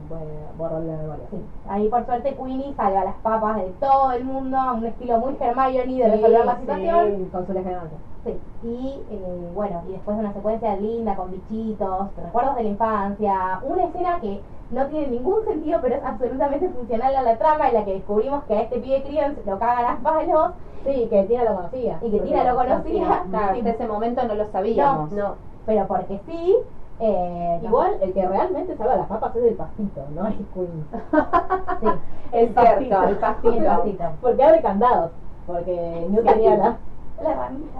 B: borrarle la memoria.
A: Sí. Ahí, por suerte, Queenie salva las papas de todo el mundo a un estilo muy Hermione de resolver la situación.
B: Sí, con su legendaria.
A: Sí, y eh, bueno, y después una secuencia linda con bichitos, recuerdos de la infancia, una escena que no tiene ningún sentido, pero es absolutamente funcional a la trama en la que descubrimos que a este pibe Credence lo cagan a palos
B: Sí, que Tina lo conocía.
A: y que Tina lo conocía.
E: Claro, hasta ese momento no lo sabíamos.
A: no, pero porque sí. Eh,
B: Igual el que realmente sabe las papas es el pastito, no es Queen.
A: sí,
E: Es cierto, el pastito.
A: el pastito.
B: Porque abre candados. Porque Newt tenía la.
A: La ramita.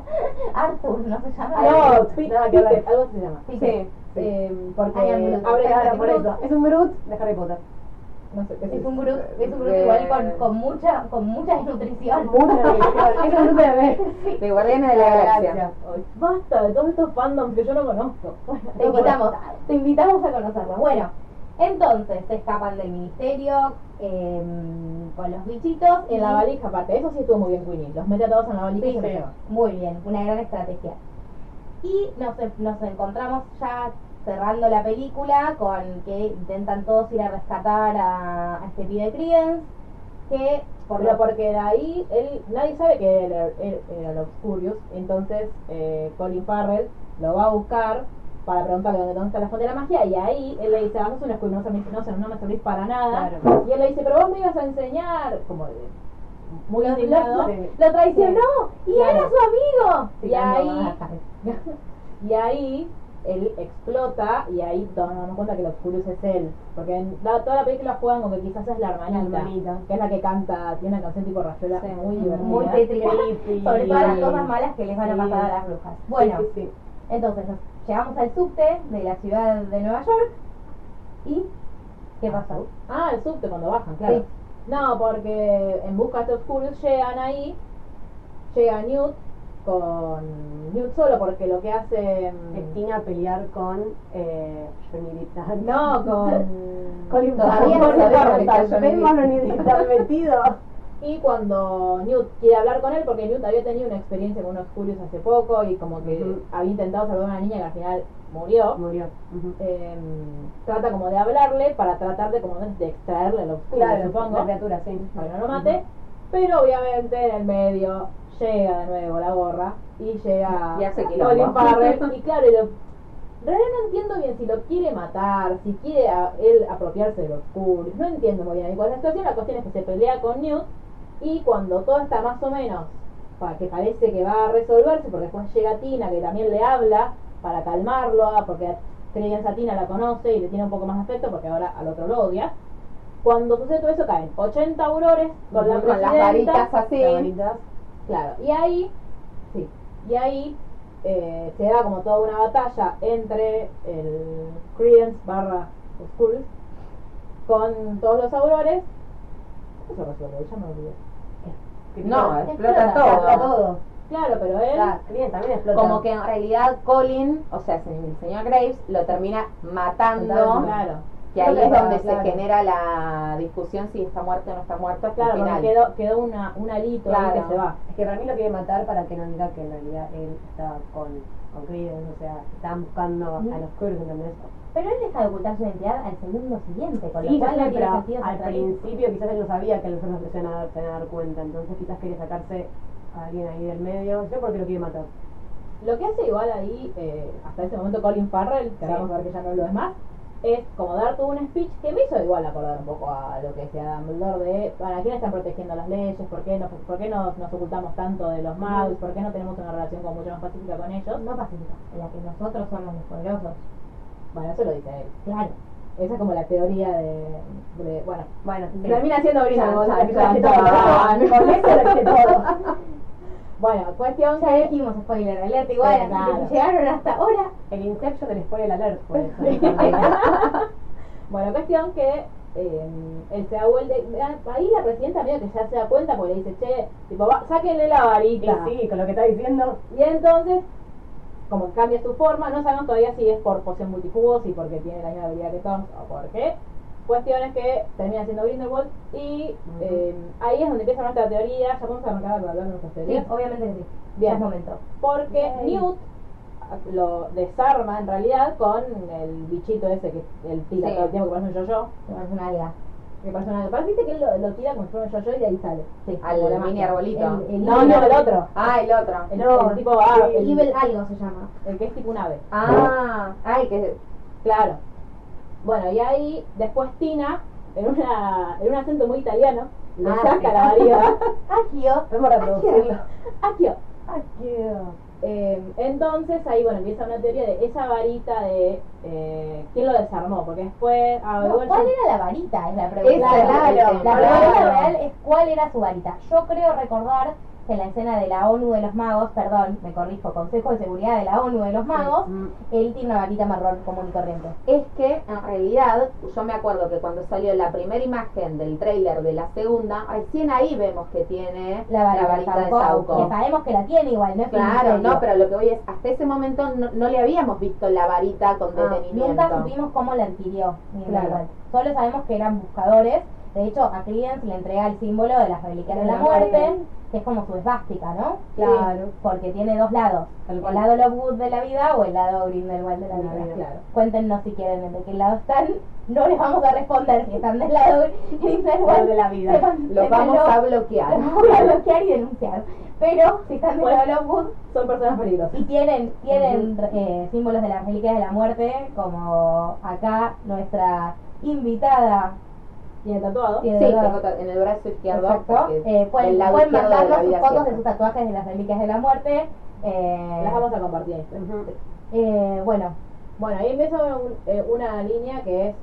A: Arthur, no se llama.
B: No. Pickett, algo se llama.
E: Sí.
B: Eh, porque
A: Ay,
B: abre
A: Claro,
C: por eso. Es un Groot de Harry Potter.
B: No sé qué
A: Es un Groot, es un Groot
E: De-
A: igual con, con mucha, con mucha desnutrición.
C: Mucha. Es un Groot bebé.
E: De Guardianes de la Galaxia.
B: Basta de todos estos fandoms que yo no conozco. Bueno,
A: Te invitamos, te invitamos a conocerlo. Bueno, entonces se escapan del ministerio eh, con los bichitos
B: En la valija, aparte, eso sí estuvo muy bien Queenie. Los mete a todos en la valija y
A: Sí,
B: se
A: sí. Muy bien, una gran estrategia. Y nos, nos encontramos ya cerrando la película con que intentan todos ir a rescatar a, a este pibe Credence, que por
B: Pero
A: lo
B: porque de ahí, él, nadie sabe que él era, él era los Furious, entonces eh, Colin Farrell lo va a buscar para preguntarle dónde, dónde está la fuente de la magia y ahí él le dice, vamos a una escuela, no, no, no me servís para nada.
C: Claro.
B: Y él le dice, pero vos me ibas a enseñar, como de- muy indignado.
A: lo- lo traicionó y
B: Claro.
A: era su amigo.
B: Y ahí, y ahí él explota y ahí todos nos damos cuenta que los Furious es él. Porque en la- toda la película juegan con que quizás es la hermanita,
C: La hermanita.
B: que es la que canta, tiene una canción tipo Rayuela
C: Sí.
B: muy divertida.
A: muy tétrica, sobre todas las cosas malas que les van a
C: Sí.
A: pasar a las brujas. Bueno,
C: Sí, sí, sí.
A: entonces llegamos al subte de la ciudad de Nueva York y ¿qué pasó?
B: Ah, el subte cuando bajan, claro.
A: Sí.
B: No, porque en busca de Furious llegan ahí, llega Newt con Newt solo porque lo que hace... mm,
C: Destina a pelear con eh, Johnny Depp.
B: No, con...
C: Colin
A: Todavía no se
C: metido.
B: Y cuando Newt quiere hablar con él, porque Newt había tenido una experiencia con unos Furious hace poco y como que había intentado salvar a una niña que al final murió,
C: Murió.
B: Eh, trata como de hablarle para tratar de como de extraerle el oscuro,
C: Claro,
B: supongo,
C: la criatura, sí.
B: para que no lo mate, pero obviamente en el medio llega de nuevo la gorra y llega
E: Y hace.
B: Farrell y claro, lo, en realidad no entiendo bien si lo quiere matar, si quiere a- él apropiarse de los Furious, no entiendo muy bien cuál es la situación, la cuestión es que se pelea con Newt y cuando todo está más o menos para que parece que va a resolverse, porque después llega Tina que también le habla para calmarlo, ah, porque Credence a Tina la conoce y le tiene un poco más de afecto porque ahora al otro lo odia. Cuando sucede todo eso caen 80 aurores con la
E: Con las varitas así.
B: Claro, y ahí, sí, y ahí eh, se da como toda una batalla entre el Credence barra Skulls con todos los aurores. ¿Cómo se resuelve? Ya me olvidé.
E: No, explota
C: explota
E: todo.
C: todo.
B: Claro, pero él...
C: También explota.
E: Como que en realidad Colin, o sea, el señor Graves, lo termina matando.
B: Claro.
E: Que ahí
B: Claro,
E: es donde
B: claro.
E: se genera la discusión si está muerto o no está muerto
B: Claro,
E: final.
B: quedó, quedó una, un alito ahí
E: Claro.
B: que se va.
C: Es que para mí lo quiere matar para que no diga que en realidad él está con, con Credence, o sea, estaban buscando a los Credence, ¿entendés?
A: Pero él deja de ocultar su identidad al segundo siguiente, con
C: Sí,
A: lo
C: ya
A: cual no tiene sentido
C: al principio quizás él no sabía que los otros se iban a dar, se iban a dar cuenta, entonces quizás quería sacarse a alguien ahí del medio, yo porque lo quiere matar.
B: Lo que hace igual ahí, eh, hasta ese momento Colin Farrell, que ahora
C: Sí.
B: vamos a ver que ya no lo es más, es como dar todo un speech que me hizo igual acordar un poco a lo que decía Dumbledore de para quién están protegiendo las leyes, por qué, no, por qué nos, nos ocultamos tanto de los magos, por qué no tenemos una relación como mucho más pacífica con ellos.
A: No pacífica, en la que nosotros somos los poderosos.
B: Bueno, eso lo dice él.
A: Claro.
B: Esa es como la teoría de, de- bueno,
C: Bueno,
B: termina siendo está.
C: Con eso lo todo.
B: Bueno, cuestión
A: Ya dijimos spoiler alert igual,
B: Sí,
A: así que
B: claro.
A: si llegaron hasta ahora,
C: El Inception del spoiler alert fue eso.
B: Bueno, cuestión que eh, él se da vuelta. Ahí la presidenta medio que ya se da cuenta porque le dice, che, tipo, va, sáquenle la
C: Y
B: varita.
C: sí, con lo que está diciendo,
B: Y entonces, como cambia su forma, no sabemos todavía si es por poción multijugos y porque tiene la misma habilidad que Tom o por qué. Cuestión es que termina siendo Grindelwald y eh, ahí es donde empieza nuestra teoría. Ya podemos arrancar a hablar de nuestras
A: sí,
B: teorías.
A: obviamente que sí.
B: Bien.
A: Ya es momento.
B: Porque
C: Yay.
B: Newt lo desarma en realidad con el bichito ese que él tira
E: Sí.
B: todo el tiempo que parece un yo-yo.
A: Es una alga.
B: Que parece una- parece viste que él lo, lo tira como si fuera un yo-yo y de ahí sale.
A: Sí.
E: Al mini arbolito.
B: El- el- no, no, el otro.
E: Ah, el otro.
B: El,
C: No,
B: el tipo ah, el,
A: Evil algo se llama.
B: el que es tipo un ave.
E: Ah, ay, que
B: Claro. Bueno, y ahí después Tina, en, una, en un acento muy italiano, le
C: Ah,
B: saca
C: sí.
B: la varita.
A: Akio.
C: Vamos a reproducirlo.
B: Akio.
C: Akio.
B: Eh, entonces ahí, bueno, empieza una teoría de esa varita de eh, quién lo desarmó, porque después... ah,
A: No,
B: igual
A: ¿Cuál
B: yo-
A: era la varita? Es la pregunta.
E: Esa la
A: Claro,
E: pregunta.
A: la pregunta
B: Claro.
A: real es cuál era su varita. Yo creo recordar en la escena de la ONU de los magos, perdón, me corrijo, Consejo de Seguridad de la ONU de los magos,
C: Mm.
A: él tiene una varita marrón común y corriente.
E: Es que en realidad, yo me acuerdo que cuando salió la primera imagen del tráiler de la segunda, recién ahí vemos que tiene
A: La varita,
E: de
A: Sauco. Que sabemos que la tiene igual, no es
E: Claro, no, pero lo que voy es, hasta ese momento no, no le habíamos visto la varita con
C: Ah,
E: detenimiento.
A: Nunca supimos cómo la adquirió. ni
C: Claro.
A: Solo sabemos que eran buscadores. De hecho, a Credence le entrega el símbolo de las reliquias de
C: De
A: la
C: la
A: muerte,
C: muerte.
A: que es como su esvástica, ¿no?
C: Claro.
A: Porque tiene dos lados. El
C: cual.
A: lado Lovewood de la vida o el lado Grindelwald de la vida.
C: vida.
B: Claro.
A: Cuéntenos si quieren de qué lado están. No les vamos a responder si están del lado Grindelwald.
C: De la vida.
A: Sepan-
E: Lo vamos a bloquear.
A: Los vamos a bloquear y denunciar. Pero si están del
B: Pues-
A: lado Lovewood
B: Son personas peligrosas.
A: y tienen, tienen eh, símbolos de las reliquias de la muerte, como acá nuestra invitada
B: ¿Tiene tatuado?
A: tiene
E: Sí, tengo ta- en el brazo izquierdo.
A: Exacto. Eh, pueden pueden mandarnos sus fotos de sus tatuajes de las reliquias de la muerte. Eh,
B: Las vamos a compartir
A: eh, bueno,
B: Bueno, ahí empieza un- eh, una línea que es.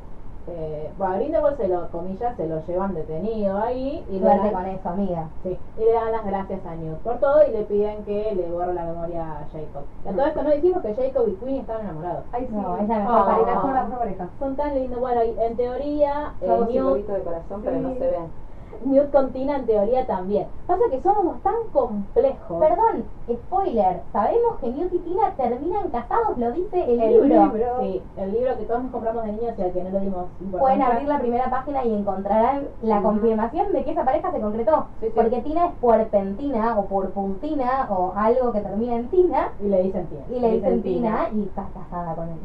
B: Eh, bueno, a Grindelwald se lo, comillas, se lo llevan detenido ahí y le, dan,
A: con eso, amiga.
B: sí, y le dan las gracias a Newt por todo y le piden que le borre la memoria a Jacob. Y a todo esto no dijimos que Jacob y Queen estaban enamorados.
C: Ay, sí.
A: No, es la mejor
B: Ah.
A: pareja.
C: La mejor, la mejor pareja.
B: Son tan lindos. Bueno, y en teoría, eh, Newt,
E: de corazón, pero no se ve.
B: Newt con Tina en teoría también. Pasa que somos tan complejos.
A: Perdón, spoiler. Sabemos que Newt y Tina terminan casados, lo dice el,
C: El
A: libro.
C: libro.
B: Sí, el libro que todos nos compramos de niños y al que no le dimos.
A: Pueden abrir la primera página y encontrarán la confirmación de que esa pareja se concretó.
E: Sí, sí.
A: Porque Tina es puerpentina o purpuntina o algo que termina en Tina
B: Y le dicen Tina.
A: y le dicen Tina y está casada con él.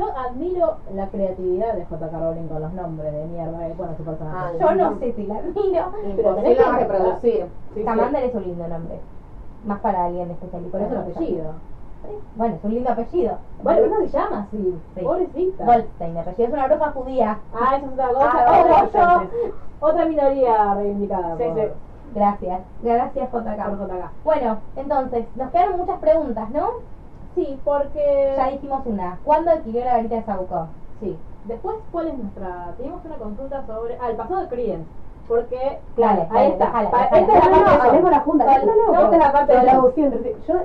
B: Yo admiro la creatividad de J.K. Rowling con los nombres de mierda pone a su personaje.
E: Ah,
A: Yo no sé si la admiro.
B: Pero tenés que
E: reproducir.
B: Sí,
A: Scamander es un lindo nombre. Más para alguien especialista.
B: Por eso el apellido.
A: Bueno, es un lindo apellido.
B: Bueno, ¿cómo se llama así?
A: Sí.
B: Pobrecita.
A: Goldstein, el apellido es una bruja judía.
B: Ah, eso es otra cosa.
C: Ah, bueno, entonces.
B: Otra minoría reivindicada
C: Sí,
B: por,
C: sí.
A: Gracias. Gracias,
B: por
A: JK.
B: JK.
A: Bueno, entonces, nos quedaron muchas preguntas, ¿no?
B: Sí, porque...
A: Ya dijimos una. ¿Cuándo adquirió la varita de Sauco?
B: Sí. Después, ¿cuál es nuestra...? Teníamos una consulta sobre... Ah, el pasado de Credence. Porque, claro, ahí está. Esta es la parte de
C: la junta.
B: Dale,
C: No, no,
B: no, esta es la parte de
C: la
B: yo.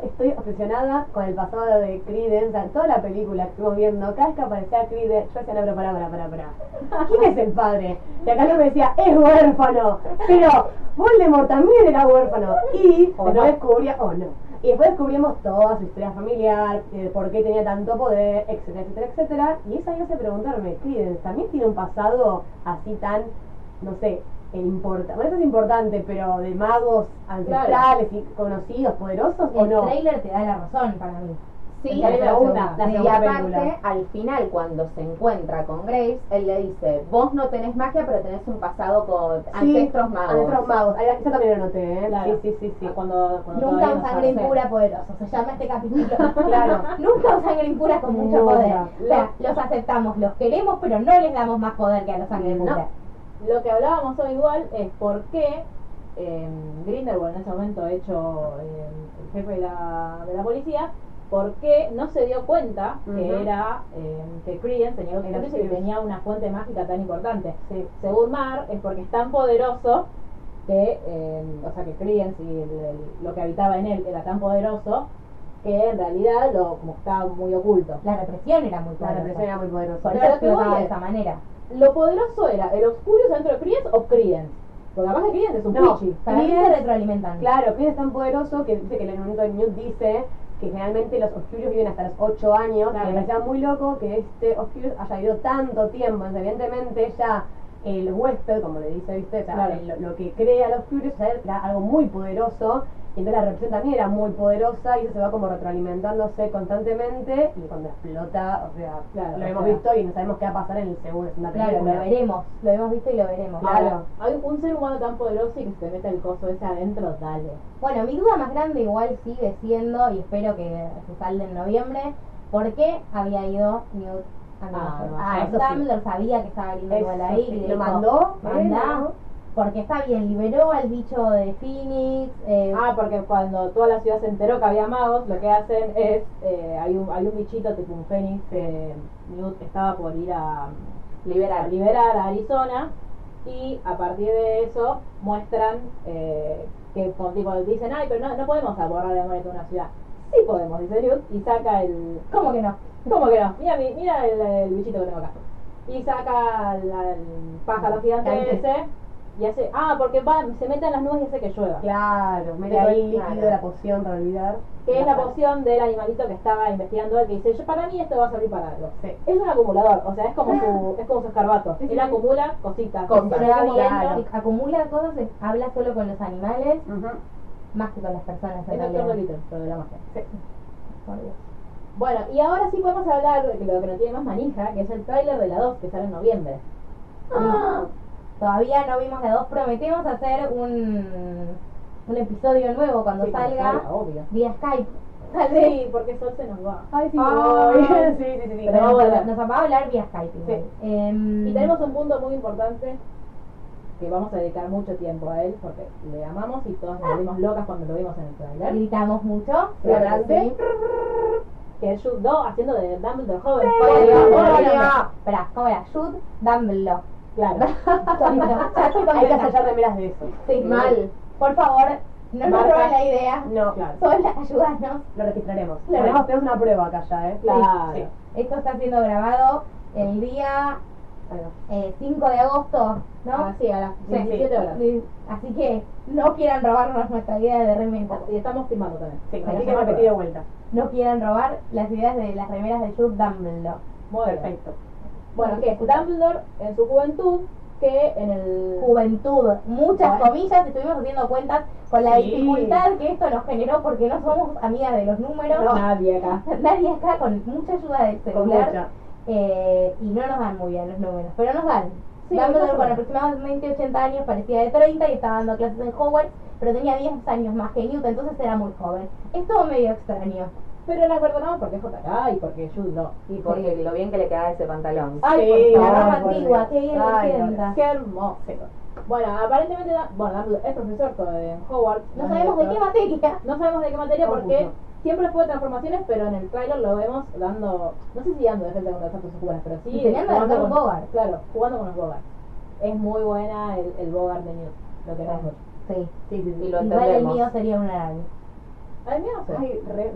C: estoy obsesionada con el pasado de Creedence, toda la película que estuvimos viendo, cada vez que aparecía Creedence, yo decía, no, pero pará, pará, pará, pará. ¿Quién es el padre? Y acá yo me decía, es huérfano. Pero Voldemort también era huérfano. Y
B: no.
C: descubría, o no. Y después descubrimos toda su historia familiar, eh, por qué tenía tanto poder, etcétera, etcétera, etcétera. Y eso ahí me hace preguntarme, Creedence, ¿también tiene un pasado así tan, no sé, importante? Bueno, eso es importante, pero de magos ancestrales y conocidos, poderosos, o
A: El
C: no?
A: trailer te da la razón para mí.
E: Sí,
C: La
E: la
C: segunda,
E: y aparte,
C: película.
E: al final, cuando se encuentra con Grace, él le dice, vos no tenés magia, pero tenés un pasado con ancestros magos.
C: Ancestros magos. Ahí, Eso también lo noté, ¿eh?
B: Claro.
C: Sí, sí, sí, sí.
B: Cuando, cuando
A: Nunca un sangre impura poderoso. Se llama este capítulo.
C: Claro.
A: Nunca un sangre impura con mucho
C: Nunca.
A: poder. O sea, los aceptamos, los queremos, pero no les damos más poder que a los sangre impura.
B: Lo que hablábamos hoy igual es por qué eh, Grindelwald en ese momento hecho eh, el jefe de la, de la policía, por qué no se dio cuenta que era eh, que Credence tenía y que tenía una fuente mágica tan importante.
C: Sí.
B: Según Mar, es porque es tan poderoso que, eh, o sea, que Credence y el- el- lo que habitaba en él era tan poderoso que en realidad lo como estaba muy oculto.
A: La represión era muy
C: La
A: poderosa.
C: represión era muy poderosa.
A: Por
B: Pero
A: eso
B: lo que voy
A: de
B: es-
A: esa manera.
B: Lo poderoso era el Obscurious dentro de Credence o Credence. Porque capaz que Credence es un
C: No.
B: pichi.
A: Para mí se retroalimentan.
C: Claro, Creed es tan poderoso que dice que en el momento de Newt dice que generalmente los Obscurios viven hasta los 8 años.
B: Claro.
C: Y me parecía muy loco que este Obscurious haya vivido tanto tiempo. Entonces, evidentemente ya el huésped, como le dice, ¿viste? O sea,
B: Claro.
C: el- lo, que crea los Obscurious ya era algo muy poderoso. Y entonces la represión también era muy poderosa y eso se va como retroalimentándose constantemente y cuando explota, o sea,
B: Claro,
C: lo hemos
B: sea.
C: visto y no sabemos qué va a pasar en el segundo, segunda
A: Claro,
C: película.
A: lo veremos. Lo hemos visto y lo veremos.
C: Claro.
B: Hay un ser humano tan poderoso y que se te mete el coso ese adentro, dale.
A: Bueno, mi duda más grande igual sigue siendo, y espero que se salde en noviembre, ¿por qué había ido Newt a Nueva
B: Ah,
A: York. Ah, sabía que estaba
C: Eso
A: ahí.
C: sí,
A: y le
C: lo
A: dijo,
C: mandó.
A: Porque está bien, liberó al bicho de Phoenix. Eh,
B: Ah, porque cuando toda la ciudad se enteró que había magos, lo que hacen es, eh, hay, un, hay un bichito tipo un fénix que Newt estaba por ir a liberar, liberar a Arizona y a partir de eso muestran eh, que tipo, dicen, ay, pero no, no podemos borrar la memoria de una ciudad. Sí podemos, dice Newt, y saca el...
A: ¿Cómo que no?
B: ¿Cómo que no? Mira, mi- mira el, el bichito que tengo acá. Y saca la- el pájaro gigante
C: Gigante.
B: ese y hace, ah, porque va, se mete en las nubes y hace que llueva.
C: Claro, mete
B: Sí,
C: ahí el
B: claro.
C: líquido de la poción para olvidar.
B: que es la poción del animalito que estaba investigando él, que dice, yo para mí esto va a servir para algo.
C: Sí.
B: Es un acumulador, o sea, es como su, es como su escarbato. Él acumula cositas. Cosas.
C: Claro.
A: acumula cosas, habla solo con los animales, más que con las personas. en
B: Es pero de la magia.
A: Por Dios.
B: Bueno, y ahora sí podemos hablar de lo que no tiene más manija, que es el tráiler de la 2, que sale en noviembre.
A: Ah, Todavía no vimos la 2, prometemos hacer un, un episodio nuevo cuando
B: Sí,
A: salga vía Skype. Tal vez.
B: Sí, porque Sol se nos va.
C: Ay, sí, sí, sí, sí, sí.
B: Pero
A: nos, nos va a hablar vía Skype.
B: Sí.
A: Em,
B: Y tenemos un punto muy importante que vamos a dedicar mucho tiempo a él porque le amamos y todos nos volvimos locas cuando lo vimos en el trailer.
A: Gritamos mucho. Claro que
B: es Jude Law haciendo de Dumbledore joven.
A: ¿Cómo
B: Spoiler,
A: era?
B: spoiler.
A: ¿Cómo era? Esperá, ¿cómo era? Jude Dumbledore.
B: Claro.
C: Hay que hacer remeras de eso.
A: Sí, mal. Por favor, no nos roben la idea.
C: No,
B: Claro.
A: Ayúdanos.
C: lo registraremos.
A: Claro.
C: Tenemos, tenemos una prueba acá ya, ¿eh?
B: Claro.
C: Sí.
A: Esto está siendo grabado el día eh, 5 de agosto, ¿no?
B: Ah, sí, a las
A: Sí,
B: 17 horas.
A: sí. Así que no quieran robarnos nuestra idea de remera.
B: Y estamos filmando también.
C: Sí, así
B: que
C: repetí de vuelta.
A: No quieran robar las ideas de las remeras de Jude Dumbledore.
B: Muy bien. Bueno, que Dumbledore en su juventud, que en el...
A: Juventud, muchas
B: Bueno.
A: comillas, estuvimos haciendo cuentas con la
C: Sí.
A: dificultad que esto nos generó porque no somos amigas de los números.
B: Nadie acá.
A: Nadie acá con mucha ayuda
C: Con
A: celular eh, y no nos dan muy bien los números, pero nos dan.
B: Sí,
A: Dumbledore con aproximadamente 80 años parecía de 30 y estaba dando clases en Hogwarts, pero tenía 10 años más que Newt, entonces era muy joven. Es todo medio extraño.
B: Pero la perdonamos porque es JK y porque Jude no.
E: Y porque lo bien que le queda ese pantalón.
B: Ay,
C: Sí,
B: por
A: La ropa antigua, qué bien
C: Ay.
B: Qué hermoso. Bueno, aparentemente, da- bueno, es profesor en Hogwarts.
A: No sabemos de qué materia.
B: No sabemos de qué materia porque
C: Confuso.
B: siempre fue de transformaciones, pero en el trailer lo vemos dando, no sé si dando defensa contra los Santos Oscuras, pero sí
A: Enseñando a
B: jugando
A: los
B: con-
A: Bogart.
B: Claro, jugando con los Bogart. Es muy buena el, el Bogart de Newt, lo queremos mucho.
A: Sí.
C: Sí, sí, sí.
E: Y lo
A: Igual el mío sería una araña.
B: Ay, mío no sé.
C: Ay, re, re.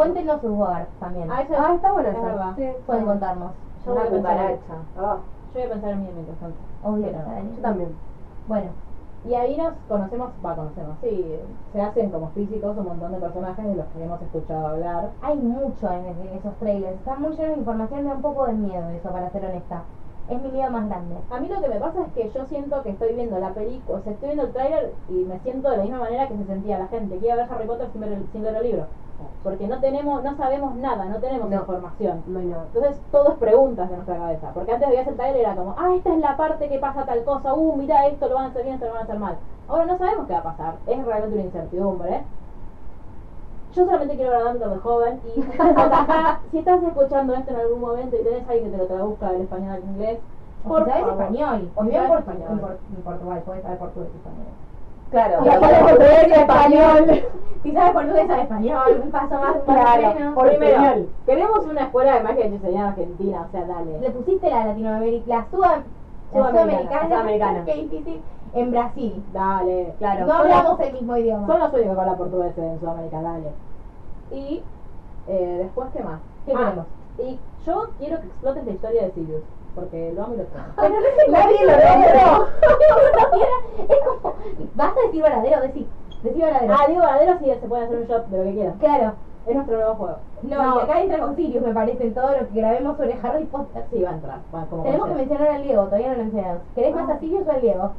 A: Cuéntenos sus Bogarts también.
B: Ah,
C: Ah, está bueno
B: es
C: eso.
B: verdad.
C: Sí.
A: Pueden contarnos.
B: Yo
E: Una
B: voy a pensar en-
E: cucaracha.
C: Ah,
B: Yo voy a pensar en mí mientras tanto.
A: Obvio,
B: Pero-
C: yo también.
A: Bueno,
B: Y ahí nos conocemos, va, conocemos, sí, se hacen como físicos un montón de personajes de los que hemos escuchado hablar.
A: hay mucho en, en esos trailers. Están muy llenos de información, me da un poco de miedo eso, para ser honesta. Es mi miedo más grande.
B: A mí lo que me pasa es que yo siento que estoy viendo la película, o sea, estoy viendo el tráiler y me siento de la misma manera que se sentía la gente que iba a ver Harry Potter sin, ver el, sin leer el libro. Porque no tenemos, no sabemos nada, no tenemos
C: No.
B: información.
C: No nada.
B: Entonces todo es preguntas de nuestra cabeza. Porque antes veías el trailer y era como, ah, esta es la parte que pasa tal cosa, uh, mira esto, lo van a hacer bien, esto lo van a hacer mal. Ahora no sabemos qué va a pasar. Es realmente una incertidumbre. Yo solamente quiero a Dumbledore de joven y JK, si estás escuchando esto en algún momento y tenés alguien que te lo traduzca del español al inglés,
A: O
B: por
A: si sabes
B: favor.
A: español.
B: O si
A: Vivió en,
B: sabes
A: Portu-
B: español.
A: en Por- en Portugal, puedes saber portugués y español.
E: Claro.
A: Ya sabes portugués y español. Si sabes portugués, sabes español. Un paso más,
C: Claro,
A: menos.
C: por
B: Primero,
C: español.
B: queremos una escuela de magia hechicería en Argentina, o sea, dale.
A: Le pusiste la Latinoamérica, la, sudam- la
B: Sudamericana,
A: sudamericana, qué difícil, en Brasil.
B: Dale.
C: Claro.
A: No hablamos el mismo idioma.
B: Son los únicos que hablan portugués en Sudamérica, dale. Y eh, después, ¿qué más?
A: ¿Qué
B: Ah,
A: queremos?
B: Y yo quiero que explotes la historia de Sirius, porque lo amo y lo extraño.
A: Pero no es verdadero. Como, vas a decir verdadero, decir, decir verdadero.
B: Ah, digo verdadero si se puede hacer un shot de lo que quieras.
A: Claro.
B: Es nuestro nuevo juego.
A: No, y acá entra con Sirius, me parece, en todo lo que grabemos sobre Harry Potter.
B: Sí, va a entrar. Va, como
A: Tenemos que mencionar al Diego, todavía no lo mencionamos. ¿Querés más a Sirius o al Diego?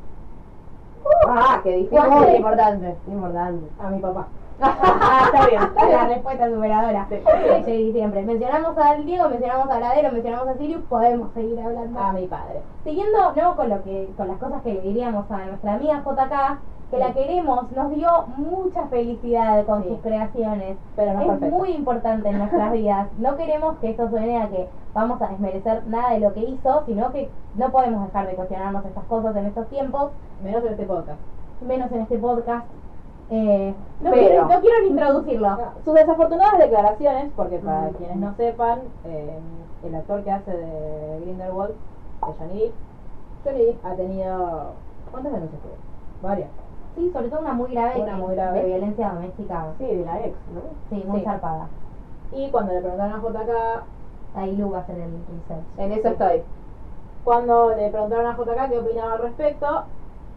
E: Ah, qué difícil.
C: Importante, importante.
B: A mi papá.
C: Ah, está bien.
A: La respuesta superadora. Sí, sí, siempre. Mencionamos al Diego, mencionamos a Verdadero, mencionamos a Sirius, podemos seguir hablando.
B: A mi padre.
A: Siguiendo ¿no? con lo que, con las cosas que le diríamos a nuestra amiga JK, que la queremos, nos dio mucha felicidad con
B: Sí.
A: sus creaciones.
B: Pero no es
A: es
B: perfecto.
A: muy importante en nuestras vidas. No queremos que esto suene a que vamos a desmerecer nada de lo que hizo, sino que no podemos dejar de cuestionarnos estas cosas en estos tiempos,
B: Menos en este podcast.
A: menos en este podcast. Eh, no,
E: Pero-
A: quiero, no quiero ni introducirlo.
B: Sus desafortunadas declaraciones, porque para
A: Mm.
B: quienes no sepan, eh, el actor que hace de Grindelwald, de Johnny Depp, Johnny Depp ha tenido... ¿Cuántas denuncias tuvo? Varias.
A: Sí, sobre todo una muy grave,
B: Una muy grave.
A: de violencia doméstica.
C: Sí, de la ex, ¿no?
A: Sí, muy
B: Sí.
A: zarpada.
B: Y cuando le preguntaron a JK,
A: Ahí Lu va a hacer el research.
E: En eso estoy.
B: cuando le preguntaron a JK qué opinaba al respecto,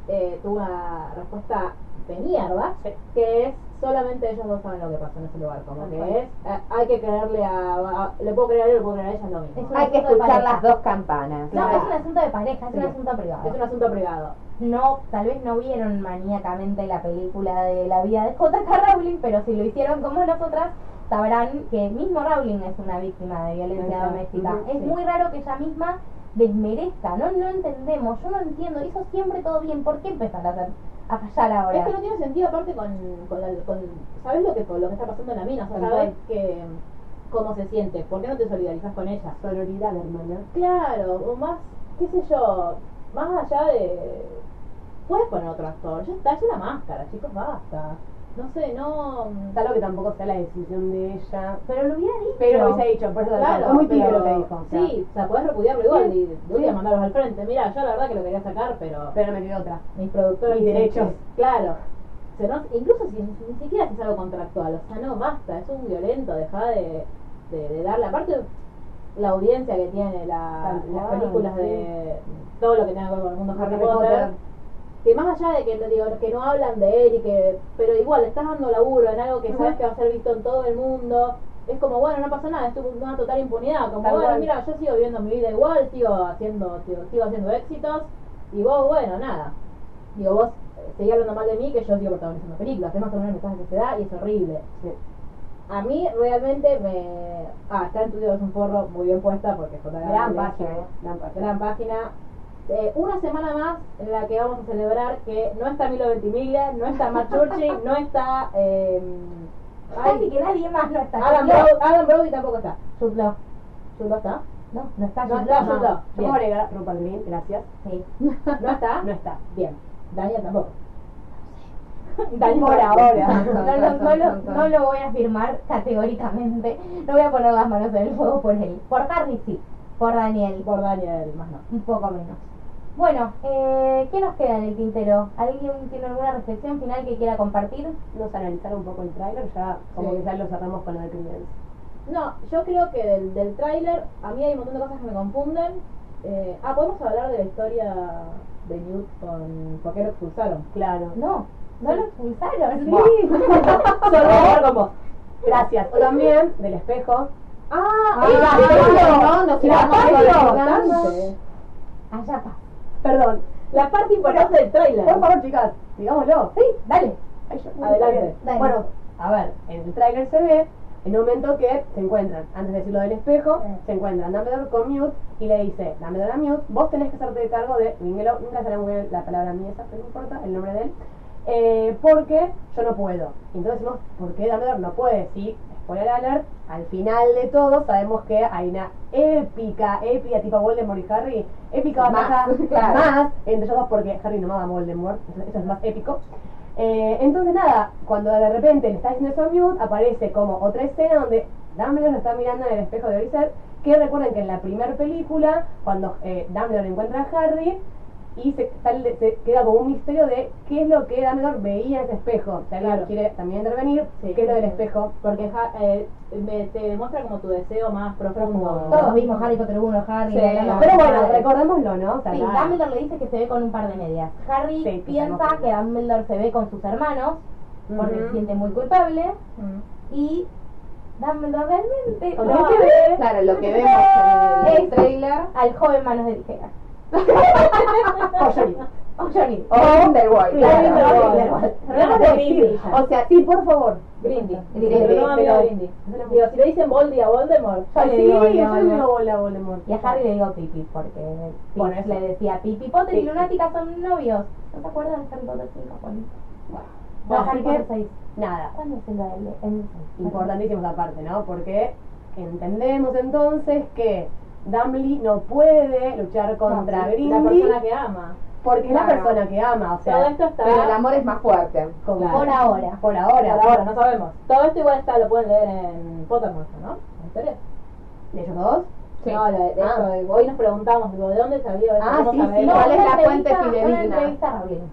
B: eh, tuvo una respuesta de mierda, que es solamente ellos dos saben lo que pasó en ese lugar, como que es, eh, hay que creerle a, a- le puedo creer a él, le puedo creer a ella, es lo mismo.
A: Es un
E: Hay que escuchar las dos campanas.
A: No,
B: Claro.
A: es un asunto de pareja, es
B: Sí.
A: un asunto privado.
B: Es un asunto privado.
A: No, tal vez no vieron maníacamente la película de la vida de J.K. Rowling, pero si lo hicieron como nosotras, sabrán que mismo Rowling es una víctima de violencia
C: Exacto.
A: doméstica. Es
C: sí.
A: muy raro que ella misma desmerezca, no no entendemos, yo no entiendo, hizo siempre todo bien, ¿por qué empezar a, hacer, a fallar ahora?
B: Es que no tiene sentido aparte con, con, la- con ¿sabes lo que, con lo que está pasando en la mina? O sea,
C: Tal
B: sabes
C: cual.
B: que cómo se siente, ¿por qué no te solidarizas con ella?
C: Sororidad, hermana.
B: Claro, o más, qué sé yo, más allá de... Puedes poner otro actor, ya está, es una máscara, chicos, basta. No sé, no...
C: Tal que tampoco sea la decisión de ella.
A: Pero lo hubiera dicho.
C: Pero lo hubiese dicho, por eso
B: Claro,
C: fue muy tibio lo que dijo. o
B: Sí, o sea, podés repudiarlo igual
C: Sí,
B: y
C: sí.
B: mandarlos al frente. Mira, yo la verdad que lo quería sacar, pero
C: Pero me quedó otra.
B: mis productores
C: Mis derechos.
B: que- claro. Se no- incluso si ni siquiera si es algo contractual, o sea, no, basta, es un violento, deja de, de, de darle, aparte la audiencia que tiene la, las películas
C: sí.
B: de todo lo que tenga que ver con el mundo Harry, Potter. Que más allá de que no digo que no hablan de él y que pero igual le estás dando laburo en algo que sabes que va a ser visto en todo el mundo es como bueno no pasa nada es una total impunidad como
C: Tal
B: bueno
C: cual.
B: mira yo sigo viviendo mi vida igual sigo haciendo sigo, sigo haciendo éxitos y vos bueno nada digo vos eh, seguís hablando mal de mí que yo sigo protagonizando películas es más o menos el mensaje que se da y es horrible
C: Sí.
B: a mí realmente me ah está en tu es un forro muy bien puesta porque J.
C: Gran
B: es-
C: eh, gran página.
B: gran página. Eh, una semana más en la que vamos a celebrar que no está Milo Ventimiglia, no está Matt Churchill, no está eh,
A: Casi que nadie más no está.
B: Adam, Brody. Adam Brody tampoco está.
A: ¿Jude Law
B: está?
A: No, no está
B: No está. Jude Law.
C: Yo puedo agregar gracias.
A: Sí.
B: ¿No está?
C: No está.
B: Bien. Daniel tampoco.
C: Por ahora.
A: No, no lo- no lo voy a afirmar categóricamente. No voy a poner las manos en el fuego por él. Por Harry sí. Por Daniel,
B: Por Daniel, más no.
A: un poco menos. Bueno, eh, ¿qué nos queda en el tintero? ¿Alguien tiene alguna reflexión final que quiera compartir?
C: Nos analizaron un poco el tráiler, ya como
B: Sí.
C: que ya lo cerramos con lo de.
B: No, yo creo que del, del tráiler, a mí hay un montón de cosas que me confunden. Eh, ah, podemos hablar de la historia de Newt con por qué lo expulsaron.
C: Claro.
A: No, no lo expulsaron.
C: Sí. Solo con vos. Gracias. O también del espejo.
B: Ah,
E: Ah,
B: ¡Ah!
E: no, recordando.
B: importante.
A: Allá pa.
C: Perdón.
B: La parte importante del tráiler.
C: Por favor, chicas, digámoslo.
A: Sí, dale.
B: Adelante.
A: Dale.
C: Bueno, a ver, en el tráiler se ve en un momento que se encuentran, antes de decirlo del espejo,
A: Sí.
C: se encuentran Dumbledore con Mute y le dice, Dumbledore a Mute, vos tenés que hacerte cargo de Wingelow, nunca será muy bien la palabra mía esa, pero no importa, el nombre de él, eh, porque yo no puedo. Entonces decimos, ¿por qué Dumbledore no puede? Sí, spoiler alert, al final de todo sabemos que hay una épica, épica, tipo Voldemort y Harry, épica
E: Más,
C: batalla
E: claro.
C: más entre ellos dos porque Harry no mama a Voldemort, eso, es más épico. Eh, entonces nada, cuando de repente le está diciendo eso a Mute, aparece como otra escena donde Dumbledore lo está mirando en el espejo de Orisel, que recuerden que en la primera película, cuando eh, Dumbledore encuentra a Harry, y se, tal- se queda como un misterio de qué es lo que Dumbledore veía en ese espejo. Si alguien
B: Claro.
C: quiere también intervenir,
B: Sí.
C: qué es lo del espejo.
B: Porque ja- eh, me- te demuestra como tu deseo más profundo.
A: Todos vimos Harry Potter 1, Harry.
B: Sí,
A: la, la, la,
C: Pero bueno,
A: la.
C: recordémoslo, ¿no? O sea,
A: Sí,
C: nada.
A: Dumbledore le dice que se ve con un par de medias. Harry
C: Sí,
A: piensa que Dumbledore se ve con sus hermanos porque se siente muy culpable y Dumbledore realmente no
C: que
A: ve
E: Claro, lo que vemos en el
A: Es-
E: trailer.
A: al joven manos de tijera.
C: O Johnny.
A: O Johnny. Claro,
E: sea, sí, por favor.
B: Pero no. Digo, si le dicen Boldy a Voldemort,
A: Yo le
C: Sí,
A: digo
C: a Voldemort.
A: Y a Harry le digo Pipi porque le decía Pipi Potter y. Lunática son novios. ¿No te acuerdas de Harry Potter 5, Juan?
C: Bueno,
A: Harry Potter 6.
C: nada,
A: ¿Cuándo es
C: importantísimo esa parte, ¿no? Porque entendemos entonces que Dumbledore no puede luchar contra
B: La
C: Grindy
B: persona que ama.
C: porque es la persona que ama, o
B: Todo
C: sea,
B: esto está.
E: Pero el amor es más fuerte.
C: como-
B: Claro.
A: Por ahora.
C: por ahora,
B: Por ahora, no sabemos. Todo esto igual está, lo pueden leer en Pottermore, ¿no? ¿La historia?
C: ¿de ellos dos?
E: Sí.
B: No, de, de
C: Ah.
B: esto, de- hoy nos preguntamos, digo, ¿de dónde salió esto?
C: Ah,
B: ¿Cómo
C: sí, sí,
E: ¿Cuál es la fuente fidedigna?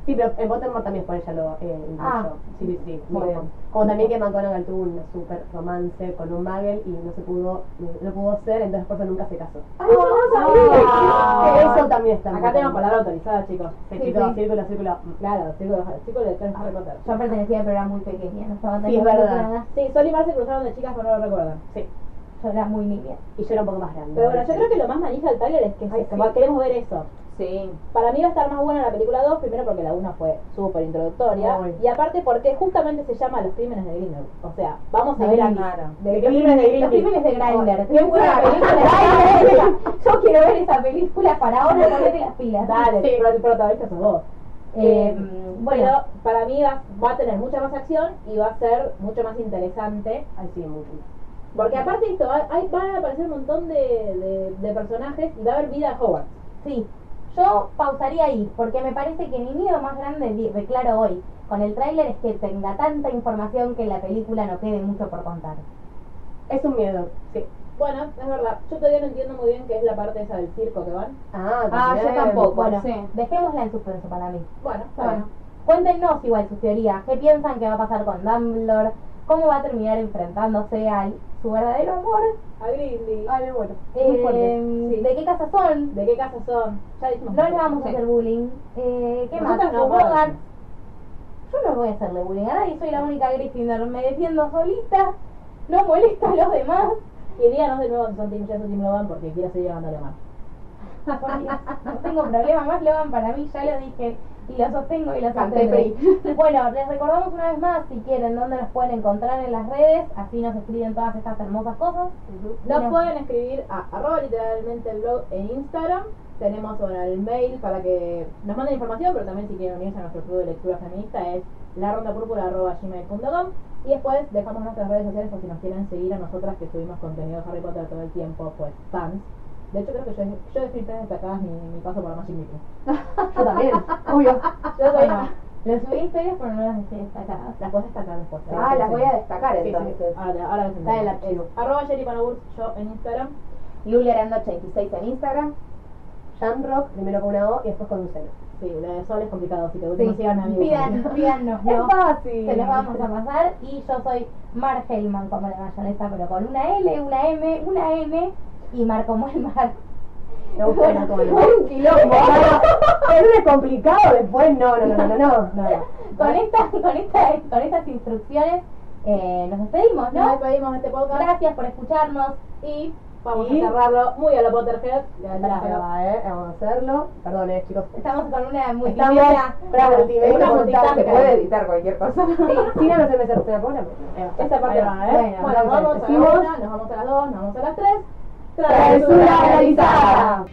C: Sí, pero en Pottermore también por ella lo eh, incluyó.
A: Ah.
C: sí, sí, sí.
A: Muy
C: Como,
A: bien.
C: como también que McGonagall tuvo un súper romance con un Muggle y no se pudo, no pudo ser, entonces por eso nunca se casó.
A: ¡Ay, yo no
B: Ah.
C: Que eso también está
B: Acá tenemos palabra autorizada, chicos.
C: Sí,
A: Sí,
C: chicos,
A: sí.
C: círculo, círculo.
B: Claro, chicos, chicos de Harry Potter.
A: Yo pertenecía, pero era muy pequeña, no estaba tan
C: Sí, es verdad.
B: Sí, Sol y Mar se cruzaron de chicas, pero no lo recuerdan.
C: Sí.
A: Yo era muy niña.
C: Y yo era un poco más grande.
B: Pero bueno, yo creo que lo más manija del trailer es que
C: Ay,
B: se-
C: sí.
B: queremos ver eso.
E: Sí.
B: Para mí va a estar más buena la película 2, primero porque la 1 fue súper introductoria, y aparte porque justamente se llama Los Crímenes de Grindelwald. O sea, vamos a
A: De
B: ver aquí.
E: Claro.
B: De
C: De
B: los Crímenes de
A: Los
B: Grindelwald.
A: crímenes de Grindr.
B: Qué
A: buena película. Yo quiero ver esa película para ahora ponerte las pilas.
B: Dale,
C: Sí.
B: pero el protagonista sos vos.
A: Eh,
B: Bueno,
A: bueno,
B: para mí va, va a tener mucha más acción y va a ser mucho más interesante.
C: Ay, sí, mucho.
B: Porque aparte de esto, va- hay, van a aparecer un montón de, de, de personajes y va a haber vida de Hogwarts.
A: sí. Yo pausaría ahí, porque me parece que mi miedo más grande, declaro hoy, con el tráiler es que tenga tanta información que en la película no quede mucho por contar.
C: Es un miedo, sí.
B: Bueno, es verdad. Yo todavía no entiendo muy bien qué es la parte esa del circo que van.
C: Ah,
E: Ah, yo tampoco.
A: Bueno,
E: sí.
A: dejémosla en suspenso para mí.
B: Bueno,
A: Bueno,
B: bien.
A: cuéntenos igual sus teorías. ¿Qué piensan que va a pasar con Dumbledore? ¿Cómo va a terminar enfrentándose a su verdadero amor?
B: A Grindy.
C: Ay, me muero.
A: Eh,
B: sí.
A: ¿De qué casa son?
B: ¿De qué casa son? Ya dijimos.
A: No le vamos a hacer bullying. Eh, ¿Qué más?
B: Nosotras no.
A: Yo no voy a hacerle bullying a nadie, soy la única Gryffindor. Me defiendo solita, no molesto a los demás.
B: Y díganos de nuevo si son Team Jess o Team Logan porque quiero seguir mal.
A: Por Dios, no tengo problema, más Logan para mí, ya lo dije y lo sostengo y lo
E: Canté
A: sostendré. Bueno, les recordamos una vez más, si quieren, dónde nos pueden encontrar en las redes, así nos escriben todas estas hermosas cosas.
B: Nos
A: No.
B: pueden escribir a arroba literalmente el blog en Instagram. Tenemos bueno, el mail para que nos manden información, pero también si quieren unirse a nuestro club de lectura feminista es la ronda gmail.com y después dejamos nuestras redes sociales por si nos quieren seguir a nosotras que subimos contenido de Harry Potter todo el tiempo, pues fans. De hecho creo que yo, yo definí tres destacadas mi, mi paso por la Magic.
C: Yo también, obvio.
B: Yo soy
A: Bueno, subí historias, pero no las dejé destacadas.
B: las puedes destacar después.
E: Ah, las voy a destacar
C: sí.
E: entonces.
B: Ahora, ahora les
C: Está el archivo.
B: Arroba Jerry yo en Instagram.
E: Luliarando86 en Instagram.
C: Jamrock, primero con una O y después con un cero.
B: Sí, la de Sol es complicado, así que
A: Sí,
B: no sigan a mí.
A: pidan, pídanos,
C: Es
A: ¿no?
C: fácil.
A: Se los vamos a pasar y yo soy Mar Hellman como la mayonesa, pero con una L, una M, una N y Mar como el mar.
C: Me gusta la cola.
A: Un quilombo.
C: Es complicado después, no, no, no, no, no, no. no.
A: Con, esta, con, esta, con estas instrucciones eh, nos despedimos,
B: Nos
A: ¿no?
B: despedimos de este podcast
A: Gracias por escucharnos
B: y vamos
C: Y-
B: a cerrarlo muy a la Potterhead. Ya,
C: eh, vamos a hacerlo. Perdón, eh, chicos.
A: estamos con una
C: Estamos,
A: multimedia.
C: bravo,
E: Es
C: multimedia,
E: se puede editar cualquier cosa.
C: Sí, sí, no se me cerró.
B: Esta parte va, ¿eh?
A: Bueno,
B: Bueno, nos vamos a la una, nos vamos a las dos, nos vamos a las tres.
C: Kereta.